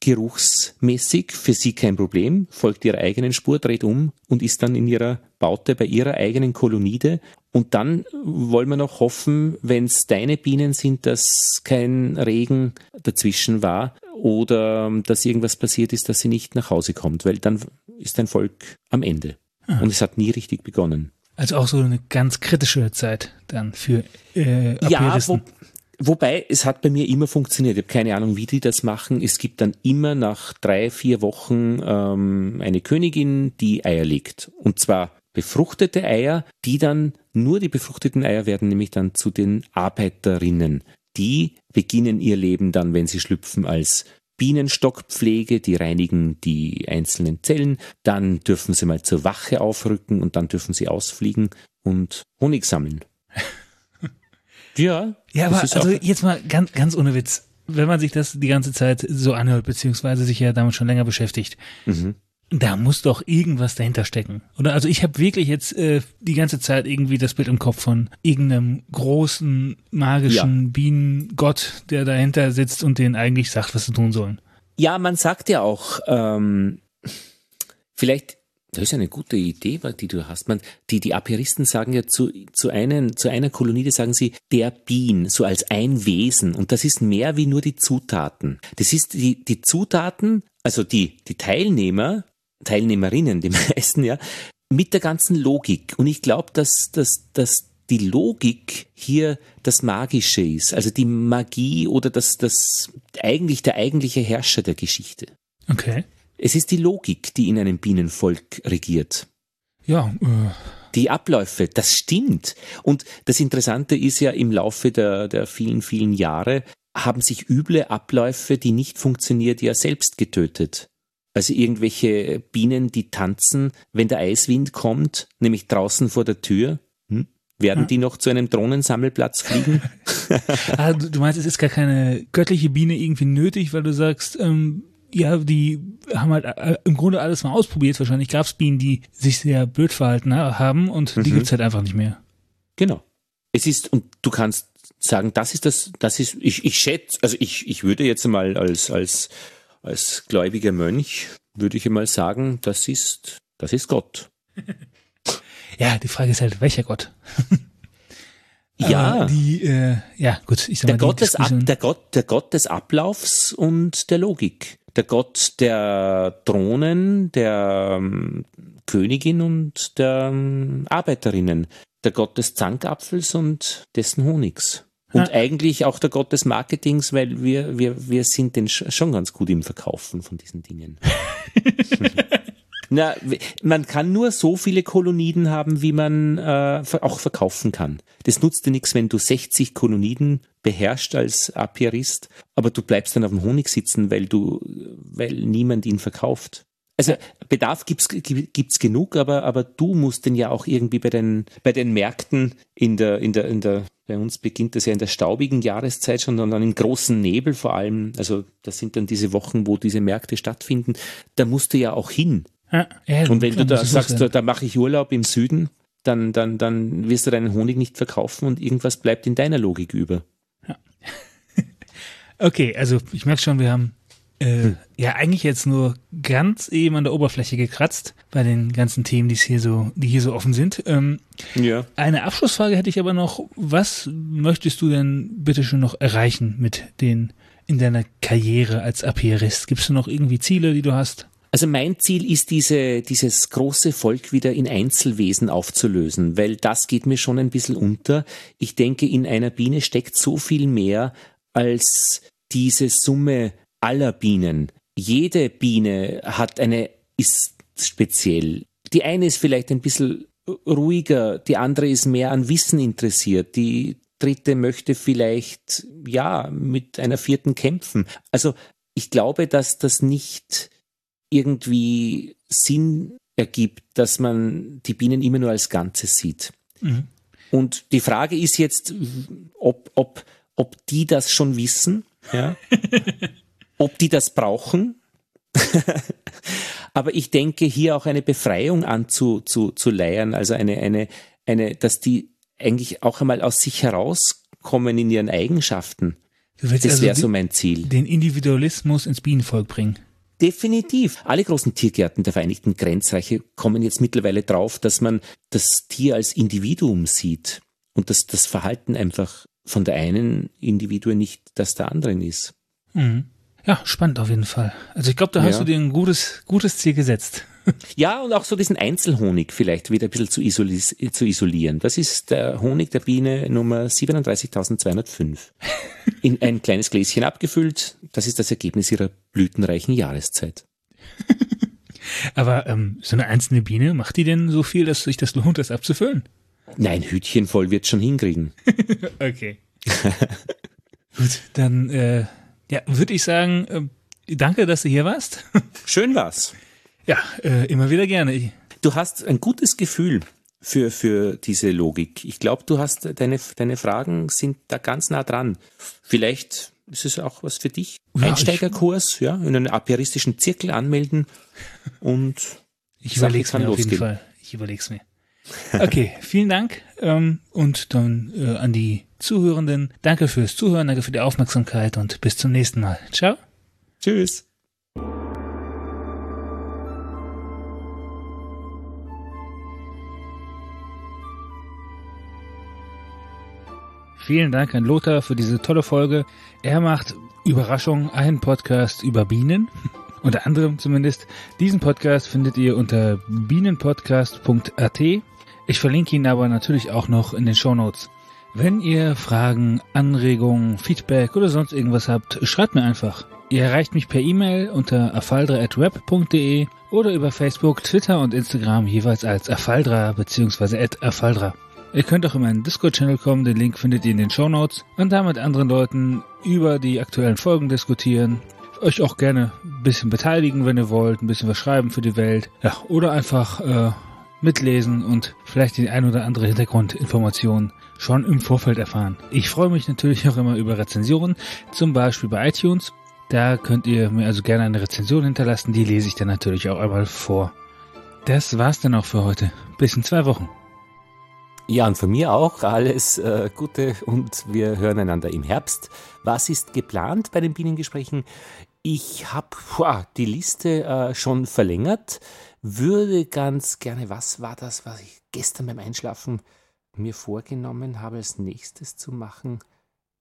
geruchsmäßig, für sie kein Problem, folgt ihrer eigenen Spur, dreht um und ist dann in ihrer Baute bei ihrer eigenen Kolonide Und dann wollen wir noch hoffen, wenn es deine Bienen sind, dass kein Regen dazwischen war oder dass irgendwas passiert ist, dass sie nicht nach Hause kommt, weil dann ist dein Volk am Ende. Aha. Und es hat nie richtig begonnen. Also auch so eine ganz kritische Zeit dann für äh, Ja, wo, wobei es hat bei mir immer funktioniert. Ich habe keine Ahnung, wie die das machen. Es gibt dann immer nach drei, vier Wochen ähm, eine Königin, die Eier legt. Und zwar befruchtete Eier, die dann, nur die befruchteten Eier werden nämlich dann zu den Arbeiterinnen. Die beginnen ihr Leben dann, wenn sie schlüpfen, als Bienenstockpflege, die reinigen die einzelnen Zellen, dann dürfen sie mal zur Wache aufrücken und dann dürfen sie ausfliegen und Honig sammeln. ja. Ja, aber also jetzt mal ganz, ganz ohne Witz. Wenn man sich das die ganze Zeit so anhört, beziehungsweise sich ja damit schon länger beschäftigt, mhm. Da muss doch irgendwas dahinter stecken. Oder also ich habe wirklich jetzt äh, die ganze Zeit irgendwie das Bild im Kopf von irgendeinem großen magischen ja. Bienengott, der dahinter sitzt und denen eigentlich sagt, was sie tun sollen. Ja, man sagt ja auch, ähm, vielleicht, das ist eine gute Idee, die du hast. Man, die, die Aperisten sagen ja zu, zu, einen, zu einer Kolonie, sagen sie der Bien, so als ein Wesen. Und das ist mehr wie nur die Zutaten. Das ist die, die Zutaten, also die, die Teilnehmer Teilnehmerinnen, die meisten, ja, mit der ganzen Logik. Und ich glaube, dass, dass, dass die Logik hier das Magische ist, also die Magie oder das, das eigentlich der eigentliche Herrscher der Geschichte. Okay. Es ist die Logik, die in einem Bienenvolk regiert. Ja. Äh. Die Abläufe, das stimmt. Und das Interessante ist ja, im Laufe der, der vielen, vielen Jahre haben sich üble Abläufe, die nicht funktioniert, ja selbst getötet. Also irgendwelche Bienen, die tanzen, wenn der Eiswind kommt, nämlich draußen vor der Tür. Hm? Werden hm. die noch zu einem Drohnensammelplatz fliegen? ah, du meinst, es ist gar keine göttliche Biene irgendwie nötig, weil du sagst, ähm, ja, die haben halt äh, im Grunde alles mal ausprobiert. Wahrscheinlich gab es Bienen, die sich sehr blöd verhalten haben und die mhm. gibt's halt einfach nicht mehr. Genau. Es ist, und du kannst sagen, das ist das, das ist, ich, ich schätze, also ich, ich würde jetzt mal als, als als gläubiger Mönch würde ich mal sagen, das ist, das ist Gott. Ja, die Frage ist halt, welcher Gott? ja, die, äh, ja, gut, ich sag der mal, Gott des Ab, der Gott, der Gott des Ablaufs und der Logik. Der Gott der Drohnen, der ähm, Königin und der ähm, Arbeiterinnen. Der Gott des Zankapfels und dessen Honigs. Und ja. eigentlich auch der Gott des Marketings, weil wir, wir, wir sind den schon ganz gut im Verkaufen von diesen Dingen. Na, man kann nur so viele Koloniden haben, wie man äh, auch verkaufen kann. Das nutzt dir nichts, wenn du 60 Koloniden beherrschst als Apiarist, aber du bleibst dann auf dem Honig sitzen, weil du, weil niemand ihn verkauft. Also Bedarf gibt's gibt's genug, aber aber du musst den ja auch irgendwie bei den bei den Märkten in der in der in der bei uns beginnt das ja in der staubigen Jahreszeit schon und dann im großen Nebel vor allem. Also das sind dann diese Wochen, wo diese Märkte stattfinden. Da musst du ja auch hin. Ja, ja, und wenn du da sagst, da, da mache ich Urlaub im Süden, dann dann dann wirst du deinen Honig nicht verkaufen und irgendwas bleibt in deiner Logik über. Ja. okay, also ich merke schon, wir haben äh, ja, eigentlich jetzt nur ganz eben an der Oberfläche gekratzt bei den ganzen Themen, die hier so, die hier so offen sind. Ähm, ja. Eine Abschlussfrage hätte ich aber noch. Was möchtest du denn bitte schon noch erreichen mit den in deiner Karriere als Apierist? Gibt es noch irgendwie Ziele, die du hast? Also mein Ziel ist, diese, dieses große Volk wieder in Einzelwesen aufzulösen, weil das geht mir schon ein bisschen unter. Ich denke, in einer Biene steckt so viel mehr als diese Summe aller Bienen. Jede Biene hat eine, ist speziell. Die eine ist vielleicht ein bisschen ruhiger, die andere ist mehr an Wissen interessiert, die dritte möchte vielleicht, ja, mit einer vierten kämpfen. Also ich glaube, dass das nicht irgendwie Sinn ergibt, dass man die Bienen immer nur als Ganzes sieht. Mhm. Und die Frage ist jetzt, ob, ob, ob die das schon wissen, ja? Ob die das brauchen? Aber ich denke, hier auch eine Befreiung anzuleiern, also eine, eine, eine, dass die eigentlich auch einmal aus sich herauskommen in ihren Eigenschaften. das also wäre so mein Ziel. Den Individualismus ins Bienenvolk bringen. Definitiv. Alle großen Tiergärten der Vereinigten Grenzreiche kommen jetzt mittlerweile drauf, dass man das Tier als Individuum sieht und dass das Verhalten einfach von der einen Individuen nicht das der anderen ist. Mhm. Ja, spannend auf jeden Fall. Also ich glaube, da hast du dir ein gutes, gutes Ziel gesetzt. Ja, und auch so diesen Einzelhonig vielleicht wieder ein bisschen zu, isoli zu isolieren. Das ist der Honig der Biene Nummer 37.205. In ein kleines Gläschen abgefüllt. Das ist das Ergebnis ihrer blütenreichen Jahreszeit. Aber ähm, so eine einzelne Biene, macht die denn so viel, dass sich das lohnt, das abzufüllen? Nein, Hütchen voll wird schon hinkriegen. okay. Gut, dann äh, ja, würde ich sagen, äh, danke, dass du hier warst. Schön war's. Ja, äh, immer wieder gerne. Du hast ein gutes Gefühl für, für diese Logik. Ich glaube, du hast deine, deine Fragen sind da ganz nah dran. Vielleicht ist es auch was für dich. Ja, Einsteigerkurs, ja, in einen aperistischen Zirkel anmelden und ich überleg's mir auf jeden Fall. Ich überleg's mir. Okay, vielen Dank ähm, und dann äh, an die Zuhörenden. Danke fürs Zuhören, danke für die Aufmerksamkeit und bis zum nächsten Mal. Ciao. Tschüss. Vielen Dank an Lothar für diese tolle Folge. Er macht Überraschung einen Podcast über Bienen. Unter anderem zumindest. Diesen Podcast findet ihr unter bienenpodcast.at. Ich verlinke ihn aber natürlich auch noch in den Show Notes. Wenn ihr Fragen, Anregungen, Feedback oder sonst irgendwas habt, schreibt mir einfach. Ihr erreicht mich per E-Mail unter afaldra.web.de oder über Facebook, Twitter und Instagram jeweils als afaldra bzw. afaldra. Ihr könnt auch in meinen Discord-Channel kommen, den Link findet ihr in den Show Notes und da mit anderen Leuten über die aktuellen Folgen diskutieren. Euch auch gerne ein bisschen beteiligen, wenn ihr wollt, ein bisschen was schreiben für die Welt. Ja, oder einfach äh, mitlesen und vielleicht die ein oder andere Hintergrundinformation schon im Vorfeld erfahren. Ich freue mich natürlich auch immer über Rezensionen, zum Beispiel bei iTunes. Da könnt ihr mir also gerne eine Rezension hinterlassen, die lese ich dann natürlich auch einmal vor. Das war's dann auch für heute. Bis in zwei Wochen. Ja, und von mir auch alles äh, Gute und wir hören einander im Herbst. Was ist geplant bei den Bienengesprächen? Ich habe die Liste äh, schon verlängert, würde ganz gerne, was war das, was ich gestern beim Einschlafen mir vorgenommen habe, als nächstes zu machen?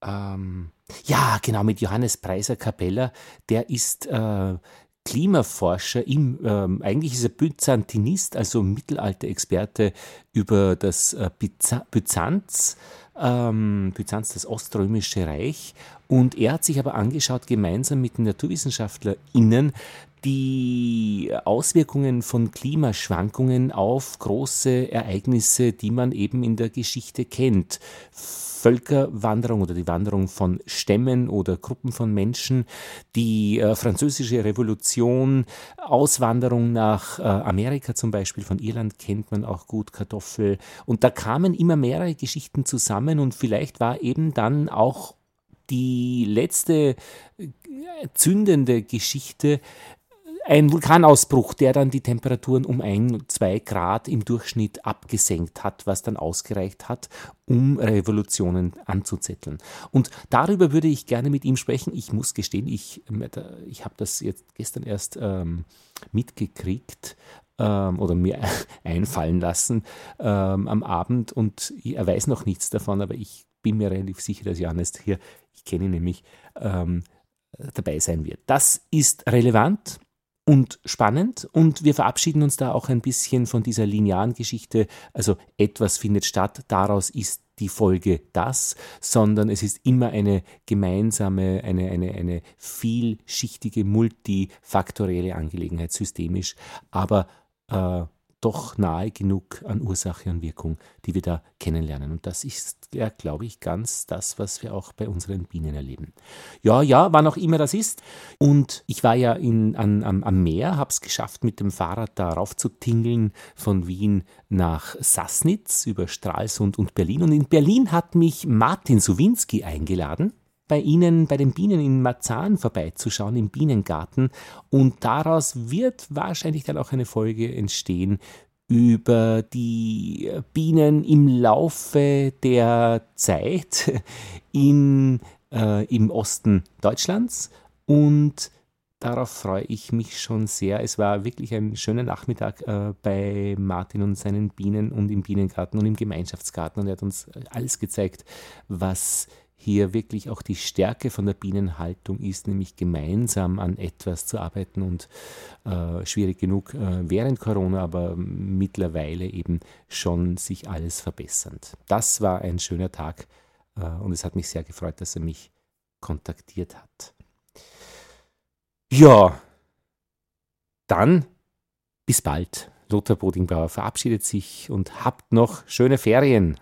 Ähm, ja, genau, mit Johannes Preiser Capella. Der ist äh, Klimaforscher, im, ähm, eigentlich ist er Byzantinist, also Mittelalter-Experte über das äh, Byzanz, ähm, Byzanz, das Oströmische Reich. Und er hat sich aber angeschaut, gemeinsam mit den NaturwissenschaftlerInnen, die Auswirkungen von Klimaschwankungen auf große Ereignisse, die man eben in der Geschichte kennt. Völkerwanderung oder die Wanderung von Stämmen oder Gruppen von Menschen, die äh, französische Revolution, Auswanderung nach äh, Amerika zum Beispiel, von Irland kennt man auch gut Kartoffel. Und da kamen immer mehrere Geschichten zusammen und vielleicht war eben dann auch die letzte äh, zündende Geschichte ein Vulkanausbruch, der dann die Temperaturen um ein, zwei Grad im Durchschnitt abgesenkt hat, was dann ausgereicht hat, um Revolutionen anzuzetteln. Und darüber würde ich gerne mit ihm sprechen. Ich muss gestehen, ich, ich habe das jetzt gestern erst ähm, mitgekriegt ähm, oder mir einfallen lassen ähm, am Abend und er weiß noch nichts davon, aber ich bin mir relativ sicher, dass Johannes hier, ich kenne ihn nämlich, ähm, dabei sein wird. Das ist relevant und spannend. Und wir verabschieden uns da auch ein bisschen von dieser linearen Geschichte, also etwas findet statt, daraus ist die Folge das, sondern es ist immer eine gemeinsame, eine, eine, eine vielschichtige, multifaktorielle Angelegenheit, systemisch, aber äh, doch nahe genug an Ursache und Wirkung, die wir da kennenlernen. Und das ist, ja, glaube ich, ganz das, was wir auch bei unseren Bienen erleben. Ja, ja, wann auch immer das ist. Und ich war ja in, an, am, am Meer, habe es geschafft, mit dem Fahrrad darauf zu tingeln von Wien nach Sassnitz über Stralsund und Berlin. Und in Berlin hat mich Martin Suwinski eingeladen bei Ihnen, bei den Bienen in Marzahn vorbeizuschauen, im Bienengarten. Und daraus wird wahrscheinlich dann auch eine Folge entstehen über die Bienen im Laufe der Zeit in, äh, im Osten Deutschlands und darauf freue ich mich schon sehr. Es war wirklich ein schöner Nachmittag äh, bei Martin und seinen Bienen und im Bienengarten und im Gemeinschaftsgarten. Und er hat uns alles gezeigt, was hier wirklich auch die Stärke von der Bienenhaltung ist, nämlich gemeinsam an etwas zu arbeiten und äh, schwierig genug äh, während Corona, aber mittlerweile eben schon sich alles verbessernd. Das war ein schöner Tag äh, und es hat mich sehr gefreut, dass er mich kontaktiert hat. Ja, dann bis bald. Lothar Bodingbauer verabschiedet sich und habt noch schöne Ferien.